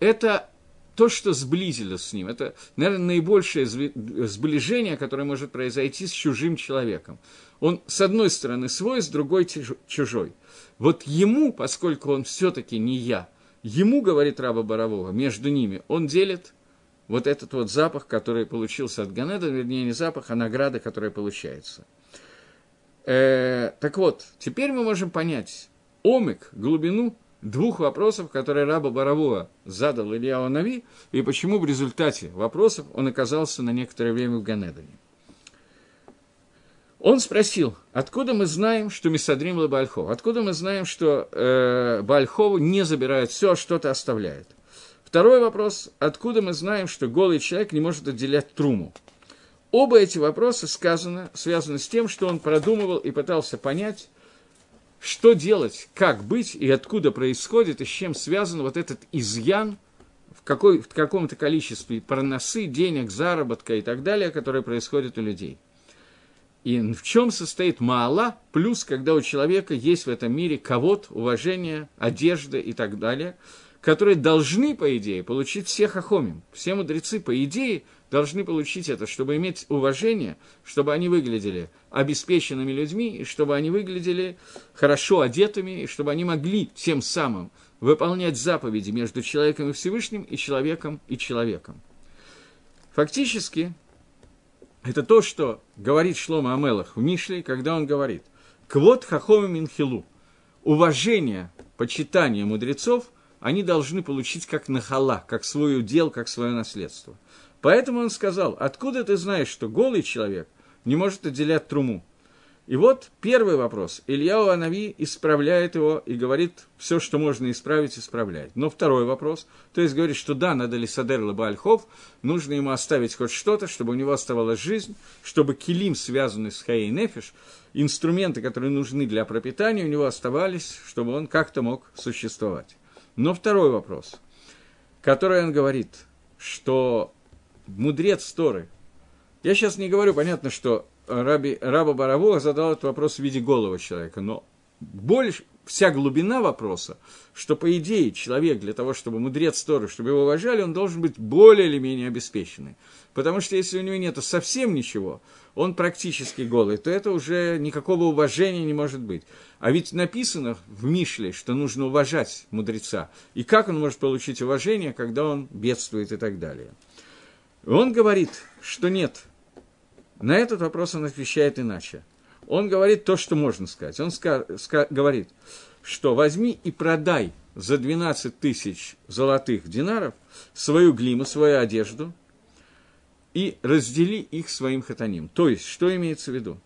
Это то, что сблизило с ним. Это, наверное, наибольшее сближение, которое может произойти с чужим человеком. Он, с одной стороны, свой, с другой чужой. Вот ему, поскольку он все-таки не я, ему, говорит раба Борового, между ними, он делит вот этот вот запах, который получился от Ганеда, вернее, не запах, а награда, которая получается. Э, так вот, теперь мы можем понять омик, глубину двух вопросов, которые раба Борового задал Илья Нави, и почему в результате вопросов он оказался на некоторое время в Ганедане. Он спросил, откуда мы знаем, что Мисадрим Ла Бальхов? Откуда мы знаем, что э, Бальхову не забирает все, а что-то оставляет? Второй вопрос, откуда мы знаем, что голый человек не может отделять труму? Оба эти вопроса сказано, связаны с тем, что он продумывал и пытался понять, что делать, как быть и откуда происходит, и с чем связан вот этот изъян в, какой, в каком-то количестве проносы, денег, заработка и так далее, которые происходят у людей. И в чем состоит маала, плюс, когда у человека есть в этом мире кого-то, уважение, одежда и так далее, которые должны, по идее, получить все хахомим. Все мудрецы, по идее, должны получить это, чтобы иметь уважение, чтобы они выглядели обеспеченными людьми, и чтобы они выглядели хорошо одетыми, и чтобы они могли тем самым выполнять заповеди между человеком и Всевышним, и человеком и человеком. Фактически, это то, что говорит Шлома Амелах в Мишле, когда он говорит «Квот хахоми минхилу» – уважение, почитание мудрецов они должны получить как нахала, как свой удел, как свое наследство – Поэтому он сказал, откуда ты знаешь, что голый человек не может отделять труму? И вот первый вопрос. Илья Анави исправляет его и говорит, все, что можно исправить, исправляет. Но второй вопрос, то есть говорит, что да, надо ли Садер Лабальхов, нужно ему оставить хоть что-то, чтобы у него оставалась жизнь, чтобы килим, связанный с Хаей Нефиш, инструменты, которые нужны для пропитания, у него оставались, чтобы он как-то мог существовать. Но второй вопрос, который он говорит, что мудрец Торы. Я сейчас не говорю, понятно, что Раби, Раба Баравуа задал этот вопрос в виде голого человека, но больше, вся глубина вопроса, что, по идее, человек для того, чтобы мудрец Торы, чтобы его уважали, он должен быть более или менее обеспеченный. Потому что если у него нет совсем ничего, он практически голый, то это уже никакого уважения не может быть. А ведь написано в Мишле, что нужно уважать мудреца. И как он может получить уважение, когда он бедствует и так далее. Он говорит, что нет. На этот вопрос он отвечает иначе. Он говорит то, что можно сказать. Он говорит, что возьми и продай за 12 тысяч золотых динаров свою глиму, свою одежду и раздели их своим хатаним. То есть, что имеется в виду?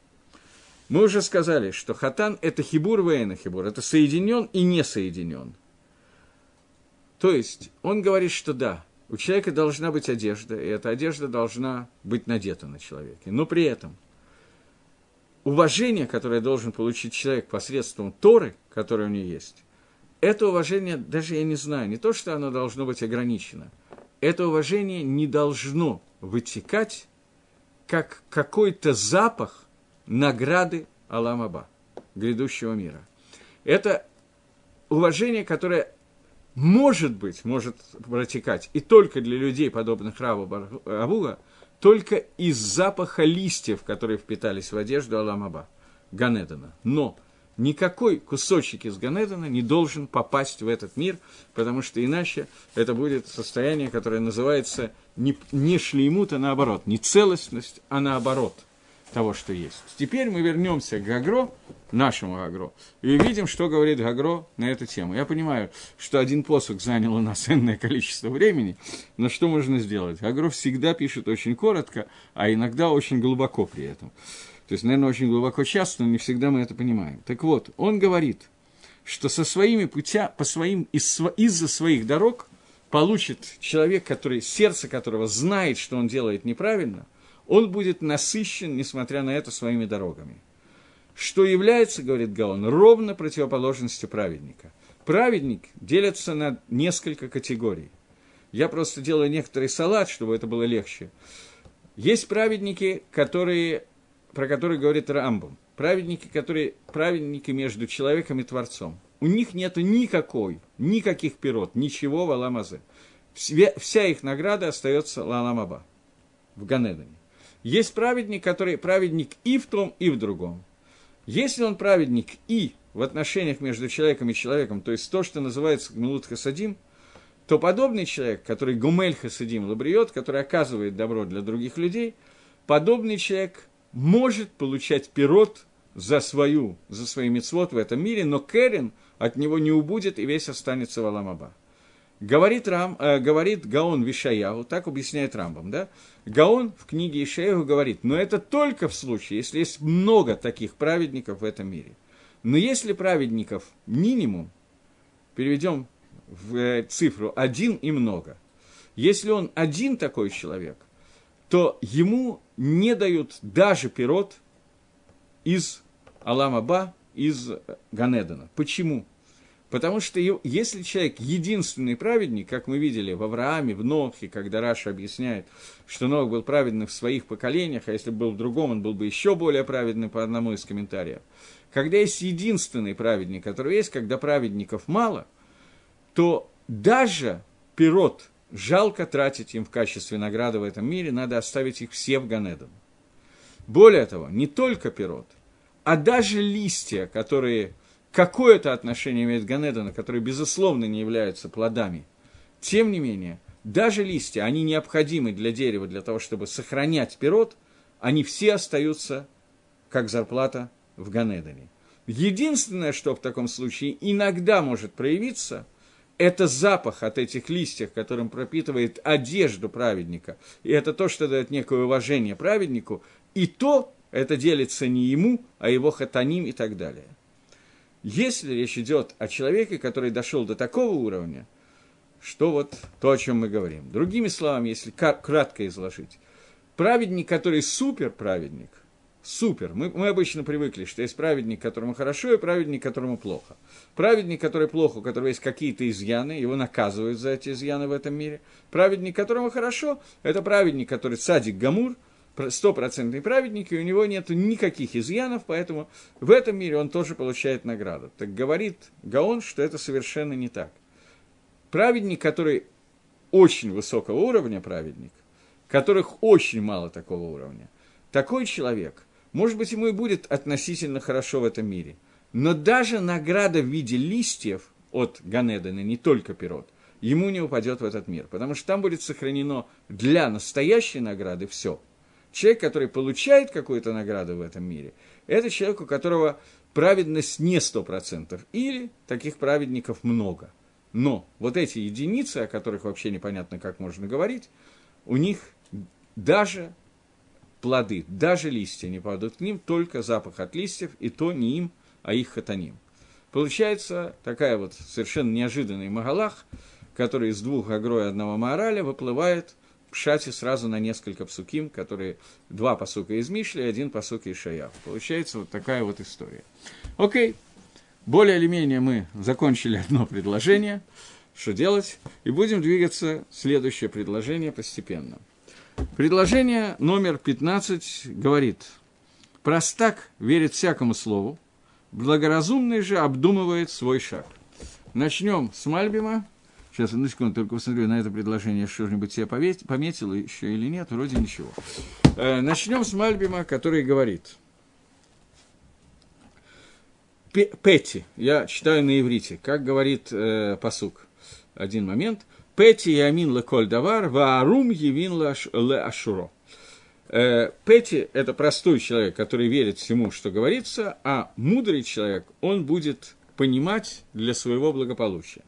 Мы уже сказали, что хатан – это хибур вейна хибур, это соединен и не соединен. То есть, он говорит, что да, у человека должна быть одежда, и эта одежда должна быть надета на человеке. Но при этом уважение, которое должен получить человек посредством Торы, которое у него есть, это уважение, даже я не знаю, не то, что оно должно быть ограничено, это уважение не должно вытекать как какой-то запах награды Аламаба, грядущего мира. Это уважение, которое может быть, может протекать и только для людей, подобных Раву Авуга, только из запаха листьев, которые впитались в одежду Аламаба, Ганедана. Но никакой кусочек из Ганедана не должен попасть в этот мир, потому что иначе это будет состояние, которое называется не, не шлеймут, а наоборот, не целостность, а наоборот – того, что есть. Теперь мы вернемся к Гагро, нашему Гагро, и увидим, что говорит Гагро на эту тему. Я понимаю, что один посук занял у нас энное количество времени, но что можно сделать? Гагро всегда пишет очень коротко, а иногда очень глубоко при этом. То есть, наверное, очень глубоко часто, но не всегда мы это понимаем. Так вот, он говорит, что со своими путя, по своим, из, из-за своих дорог получит человек, который, сердце которого знает, что он делает неправильно, он будет насыщен, несмотря на это, своими дорогами. Что является, говорит Гаон, ровно противоположностью праведника. Праведник делится на несколько категорий. Я просто делаю некоторый салат, чтобы это было легче. Есть праведники, которые, про которые говорит Рамбом. Праведники, которые праведники между человеком и Творцом. У них нет никакой, никаких пирот, ничего в Аламазе. Вся их награда остается Лаламаба в Ганедане. Есть праведник, который праведник и в том, и в другом. Если он праведник и в отношениях между человеком и человеком, то есть то, что называется гмилут хасадим, то подобный человек, который гумель хасадим лабриот, который оказывает добро для других людей, подобный человек может получать пирот за свою, за свои мецвод в этом мире, но Керен от него не убудет и весь останется в Аламаба. Говорит, Рам, э, говорит Гаон Вишаяу, так объясняет Рамбам, да? Гаон в книге Ишаяу говорит, но это только в случае, если есть много таких праведников в этом мире. Но если праведников минимум, переведем в э, цифру один и много, если он один такой человек, то ему не дают даже пирот из Аламаба, из Ганедана. Почему? Потому что если человек единственный праведник, как мы видели в Аврааме, в Нохе, когда Раша объясняет, что Нох был праведным в своих поколениях, а если бы был в другом, он был бы еще более праведным по одному из комментариев. Когда есть единственный праведник, который есть, когда праведников мало, то даже пирот жалко тратить им в качестве награды в этом мире, надо оставить их все в Ганедон. Более того, не только пирот, а даже листья, которые какое-то отношение имеет к Ганедону, которые, безусловно, не являются плодами, тем не менее, даже листья, они необходимы для дерева, для того, чтобы сохранять пирот, они все остаются как зарплата в Ганедоне. Единственное, что в таком случае иногда может проявиться, это запах от этих листьев, которым пропитывает одежду праведника. И это то, что дает некое уважение праведнику. И то, это делится не ему, а его хатаним и так далее. Если речь идет о человеке, который дошел до такого уровня, что вот то, о чем мы говорим. Другими словами, если кратко изложить, праведник, который супер праведник, супер, мы, мы обычно привыкли, что есть праведник, которому хорошо, и праведник, которому плохо. Праведник, который плохо, у которого есть какие-то изъяны, его наказывают за эти изъяны в этом мире. Праведник, которому хорошо, это праведник, который садик Гамур – стопроцентный праведник, и у него нет никаких изъянов, поэтому в этом мире он тоже получает награду. Так говорит Гаон, что это совершенно не так. Праведник, который очень высокого уровня праведник, которых очень мало такого уровня, такой человек, может быть, ему и будет относительно хорошо в этом мире, но даже награда в виде листьев от Ганедана, не только пирот, ему не упадет в этот мир, потому что там будет сохранено для настоящей награды все – Человек, который получает какую-то награду в этом мире, это человек, у которого праведность не сто процентов, или таких праведников много. Но вот эти единицы, о которых вообще непонятно, как можно говорить, у них даже плоды, даже листья не падают к ним, только запах от листьев, и то не им, а их хатаним. Получается такая вот совершенно неожиданный магалах, который из двух агро и одного мораля выплывает пшате сразу на несколько псуким, которые два посука из Мишли, один посук из Шаяв. Получается вот такая вот история. Окей, более или менее мы закончили одно предложение, что делать, и будем двигаться следующее предложение постепенно. Предложение номер 15 говорит, простак верит всякому слову, благоразумный же обдумывает свой шаг. Начнем с Мальбима, Сейчас, секунду, только посмотрю на это предложение, что-нибудь себе пометил еще или нет, вроде ничего. Э, начнем с Мальбима, который говорит. Петти, я читаю на иврите, как говорит э, посук. Один момент. Петти ямин леколь давар, ваарум явин ле ашуро. Э, Петти – это простой человек, который верит всему, что говорится, а мудрый человек, он будет понимать для своего благополучия.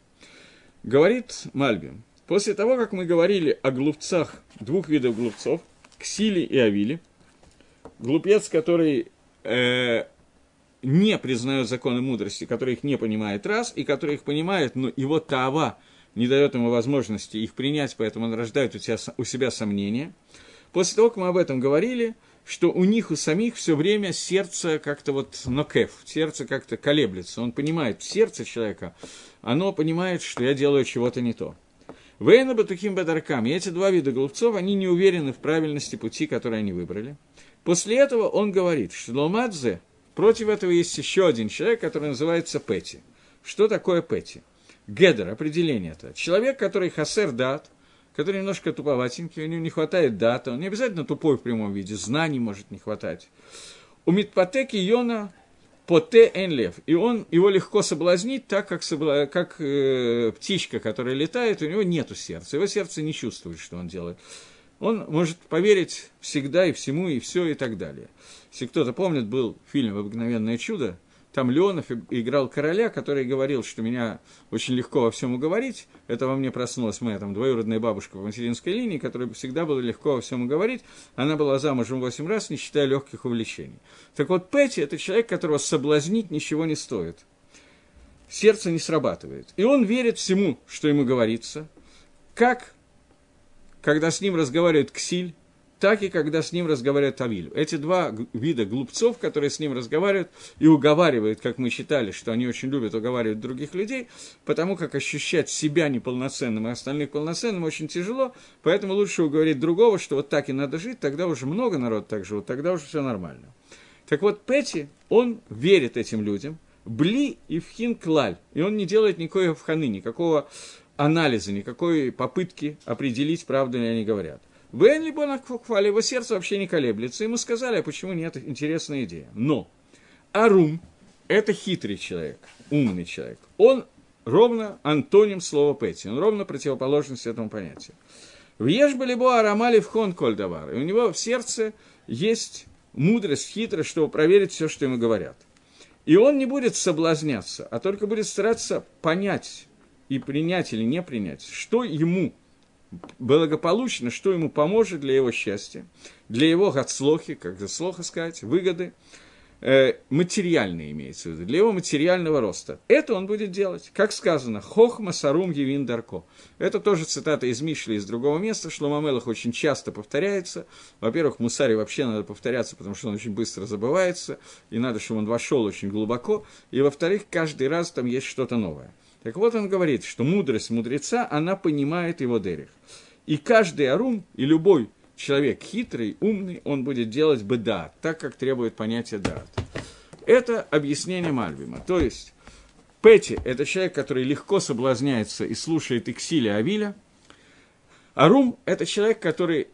Говорит Мальбим, после того, как мы говорили о глупцах, двух видов глупцов, Ксиле и Авиле, глупец, который э, не признает законы мудрости, который их не понимает раз, и который их понимает, но его тава не дает ему возможности их принять, поэтому он рождает у, тебя, у себя сомнения. После того, как мы об этом говорили, что у них у самих все время сердце как-то вот нокеф, сердце как-то колеблется. Он понимает, сердце человека, оно понимает, что я делаю чего-то не то. Вейна Батухим Бадаркам, и эти два вида глупцов, они не уверены в правильности пути, который они выбрали. После этого он говорит, что Ломадзе, против этого есть еще один человек, который называется Пети. Что такое Пети? Гедер, определение это. Человек, который хасер дат, который немножко туповатенький, у него не хватает дата, он не обязательно тупой в прямом виде, знаний может не хватать. У Митпатеки Йона поте энлев, и он, его легко соблазнить, так как, собла, как э, птичка, которая летает, у него нету сердца, его сердце не чувствует, что он делает. Он может поверить всегда и всему, и все, и так далее. Если кто-то помнит, был фильм «Обыкновенное чудо», там Леонов играл короля, который говорил, что меня очень легко во всем уговорить. Это во мне проснулась моя там двоюродная бабушка по материнской линии, которая всегда было легко во всем уговорить. Она была замужем восемь раз, не считая легких увлечений. Так вот, Петти – это человек, которого соблазнить ничего не стоит. Сердце не срабатывает. И он верит всему, что ему говорится. Как, когда с ним разговаривает Ксиль, так и когда с ним разговаривает Авиль. Эти два вида глупцов, которые с ним разговаривают и уговаривают, как мы считали, что они очень любят уговаривать других людей, потому как ощущать себя неполноценным и остальных полноценным очень тяжело, поэтому лучше уговорить другого, что вот так и надо жить, тогда уже много народ так живут, тогда уже все нормально. Так вот, Петти, он верит этим людям, бли и вхин клаль, и он не делает никакой вханы, никакого анализа, никакой попытки определить, правду ли они говорят. Вен либо хвали, его сердце вообще не колеблется. Ему сказали, а почему нет, интересная идея. Но Арум – это хитрый человек, умный человек. Он ровно антоним слова Пэти, он ровно противоположность этому понятию. В Ешбалибо Арамали в хон кольдавар. И у него в сердце есть мудрость, хитрость, чтобы проверить все, что ему говорят. И он не будет соблазняться, а только будет стараться понять и принять или не принять, что ему благополучно, что ему поможет для его счастья, для его гацлохи, как заслоха сказать, выгоды, э, материальные имеется в виду, для его материального роста. Это он будет делать. Как сказано, хохма сарум гивин дарко. Это тоже цитата из Мишли из другого места, Шломамелах очень часто повторяется. Во-первых, Мусаре вообще надо повторяться, потому что он очень быстро забывается, и надо, чтобы он вошел очень глубоко. И во-вторых, каждый раз там есть что-то новое. Так вот он говорит, что мудрость мудреца, она понимает его дерих. И каждый арум, и любой человек хитрый, умный, он будет делать беда, так как требует понятия дат. Это объяснение Мальбима. То есть, Пети – это человек, который легко соблазняется и слушает Иксиля Авиля. Арум – это человек, который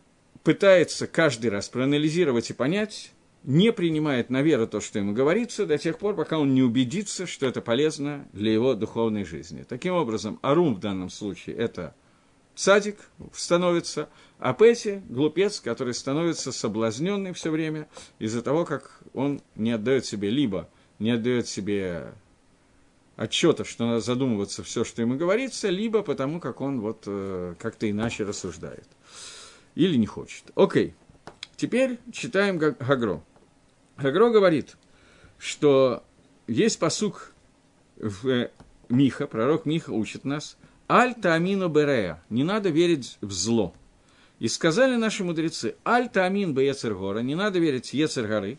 пытается каждый раз проанализировать и понять, не принимает на веру то, что ему говорится, до тех пор, пока он не убедится, что это полезно для его духовной жизни. Таким образом, Арум в данном случае – это цадик становится, а Пети – глупец, который становится соблазненный все время из-за того, как он не отдает себе, либо не отдает себе отчета, что надо задумываться все, что ему говорится, либо потому, как он вот э, как-то иначе рассуждает. Или не хочет. Окей. Теперь читаем Гагро. Гагро говорит, что есть посук в э, Миха, пророк Миха учит нас, «Аль таамину берея» – не надо верить в зло. И сказали наши мудрецы, «Аль таамин бе Ецергора» – не надо верить Ецергоры,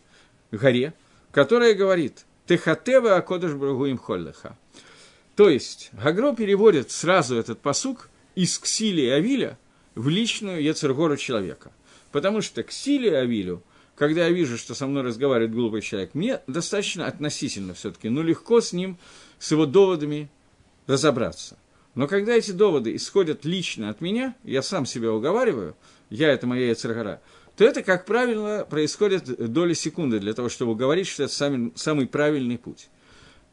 горе, которая говорит, «Техатева акодыш брагуим холлеха». То есть, Гагро переводит сразу этот посук из Ксили и Авиля в личную Ецергору человека. Потому что Ксили и Авилю – когда я вижу, что со мной разговаривает глупый человек, мне достаточно относительно все-таки, но легко с ним, с его доводами разобраться. Но когда эти доводы исходят лично от меня, я сам себя уговариваю, я это моя яцергара, то это, как правило, происходит доли секунды для того, чтобы говорить, что это самый, самый правильный путь.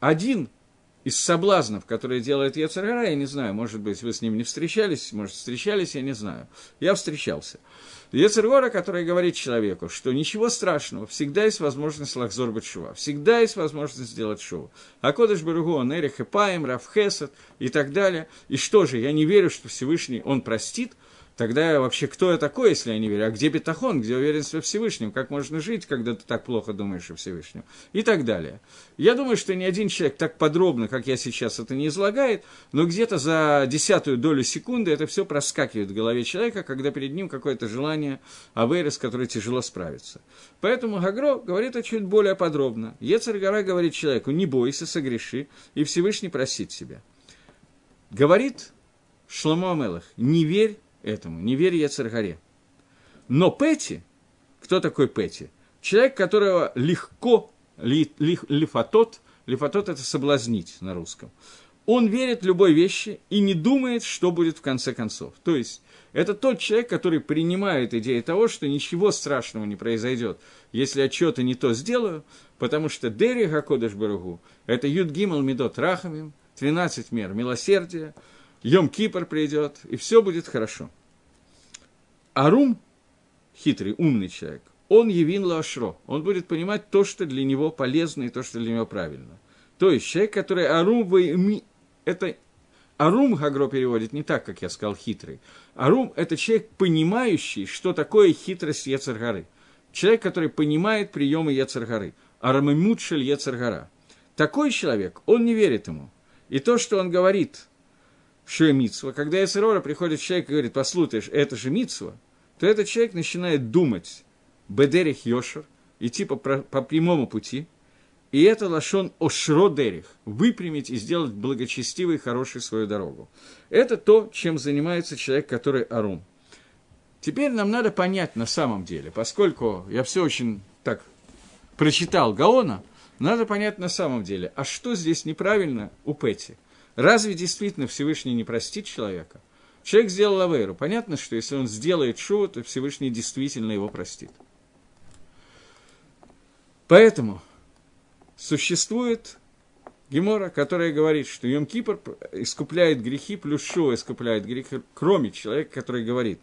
Один из соблазнов, которые делает Яцергара, я не знаю, может быть, вы с ним не встречались, может, встречались, я не знаю. Я встречался. Ецергора, который говорит человеку, что ничего страшного, всегда есть возможность лахзор шува, всегда есть возможность сделать шоу. А Кодыш Баругу, он Эрих Эпаем, Рафхесет и так далее. И что же, я не верю, что Всевышний, он простит – Тогда вообще кто я такой, если я не верю? А где бетахон, где уверенность во Всевышнем? Как можно жить, когда ты так плохо думаешь о Всевышнем? И так далее. Я думаю, что ни один человек так подробно, как я сейчас, это не излагает, но где-то за десятую долю секунды это все проскакивает в голове человека, когда перед ним какое-то желание Аверы, с которой тяжело справиться. Поэтому Гагро говорит это чуть более подробно. Ецаргара говорит человеку, не бойся, согреши, и Всевышний просит тебя. Говорит Шломо Амелах, не верь этому. Не верь Ецаргаре. Но Пэти, кто такой Пэти? Человек, которого легко, ли, ли, лифатот, лифатот это соблазнить на русском. Он верит любой вещи и не думает, что будет в конце концов. То есть, это тот человек, который принимает идею того, что ничего страшного не произойдет, если я что-то не то сделаю, потому что Дери Гакодыш Баругу – это Юд Гимал Медот Рахамим, 12 мер милосердия, Йом Кипр придет, и все будет хорошо. Арум, хитрый, умный человек, он явин лашро, он будет понимать то, что для него полезно и то, что для него правильно. То есть человек, который Арум, вы, это Арум Гагро переводит не так, как я сказал, хитрый. Арум – это человек, понимающий, что такое хитрость Ецаргары. Человек, который понимает приемы Ецаргары. Арамимутшель Ецаргара. Такой человек, он не верит ему. И то, что он говорит – что митсва. Когда Эсерора приходит человек и говорит, послушай, это же митсва, то этот человек начинает думать бедерих йошер, идти по, по прямому пути, и это лашон ошро дерих, выпрямить и сделать благочестивой и хорошей свою дорогу. Это то, чем занимается человек, который арум. Теперь нам надо понять на самом деле, поскольку я все очень так прочитал Гаона, надо понять на самом деле, а что здесь неправильно у Пэти? Разве действительно Всевышний не простит человека? Человек сделал Авейру. Понятно, что если он сделает шоу, то Всевышний действительно его простит. Поэтому существует Гемора, которая говорит, что Йом Кипр искупляет грехи, плюс Шоу искупляет грехи, кроме человека, который говорит,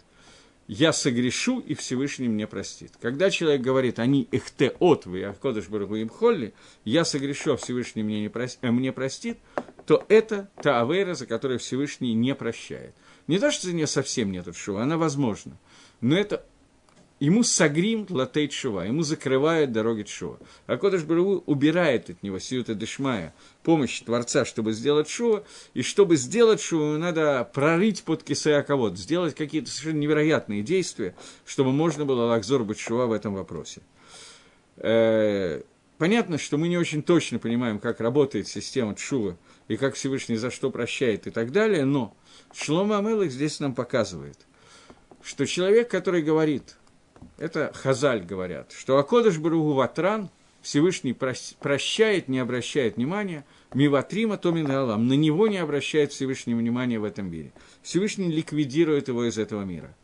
я согрешу, и Всевышний мне простит. Когда человек говорит, они эхте от вы, а кодыш им холли, я согрешу, а Всевышний мне, не простит, э, мне простит, то это та авейра, за которую Всевышний не прощает. Не то, что за нее совсем нет шува, она возможна, но это ему сагрим латейт шува, ему закрывает дороги шува. А Кодыш Бару убирает от него сиюта дешмая, помощь Творца, чтобы сделать шува, и чтобы сделать шува, надо прорыть под кисая кого-то, сделать какие-то совершенно невероятные действия, чтобы можно было лакзор быть шува в этом вопросе. Э, понятно, что мы не очень точно понимаем, как работает система Тшува, и как Всевышний за что прощает и так далее, но Шлома Амелых здесь нам показывает, что человек, который говорит – это Хазаль говорят, что Акодыш Баругу Ватран Всевышний прощает, не обращает внимания, Миватрима Томин Алам, на него не обращает Всевышний внимания в этом мире. Всевышний ликвидирует его из этого мира.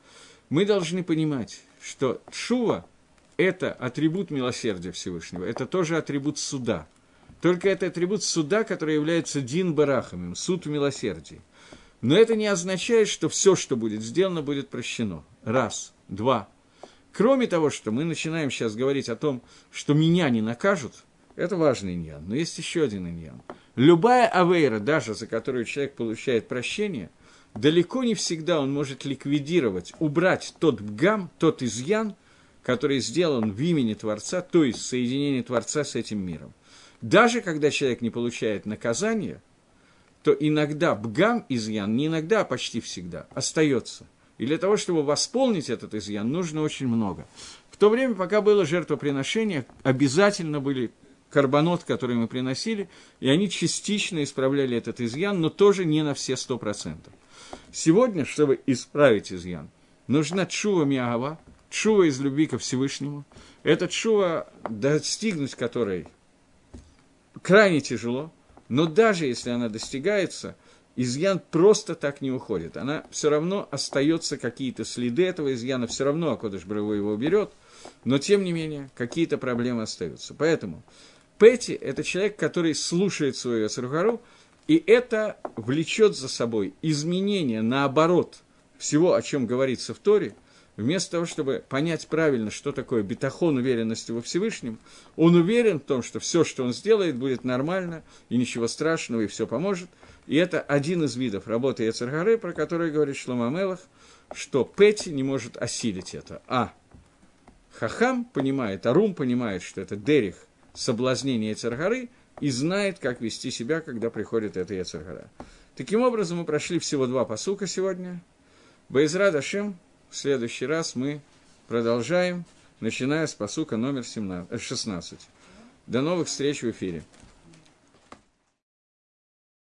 Мы должны понимать, что Шува – это атрибут милосердия Всевышнего, это тоже атрибут суда. Только это атрибут суда, который является Дин Барахамим, суд в милосердии. Но это не означает, что все, что будет сделано, будет прощено. Раз. Два. Кроме того, что мы начинаем сейчас говорить о том, что меня не накажут, это важный иньян. Но есть еще один иньян. Любая авейра, даже за которую человек получает прощение, далеко не всегда он может ликвидировать, убрать тот гам, тот изъян, который сделан в имени Творца, то есть соединение Творца с этим миром. Даже когда человек не получает наказание, то иногда бгам изъян, не иногда, а почти всегда, остается. И для того, чтобы восполнить этот изъян, нужно очень много. В то время, пока было жертвоприношение, обязательно были карбонот, который мы приносили, и они частично исправляли этот изъян, но тоже не на все сто процентов. Сегодня, чтобы исправить изъян, нужна чува миагава, чува из любви ко Всевышнему. Эта чува, достигнуть которой крайне тяжело, но даже если она достигается – изъян просто так не уходит. Она все равно остается какие-то следы этого изъяна, все равно Акодыш Бравой его берет, но тем не менее какие-то проблемы остаются. Поэтому Пэти – это человек, который слушает свою Яцерухару, и это влечет за собой изменение, наоборот, всего, о чем говорится в Торе, вместо того, чтобы понять правильно, что такое бетахон, уверенности во Всевышнем, он уверен в том, что все, что он сделает, будет нормально, и ничего страшного, и все поможет – и это один из видов работы Ецаргары, про который говорит Шлома Мелах, что Пети не может осилить это. А Хахам понимает, Арум понимает, что это Дерих, соблазнение Ецаргары, и знает, как вести себя, когда приходит эта Ецаргара. Таким образом, мы прошли всего два посука сегодня. Байзра Дашем, в следующий раз мы продолжаем, начиная с посука номер 17, 16. До новых встреч в эфире.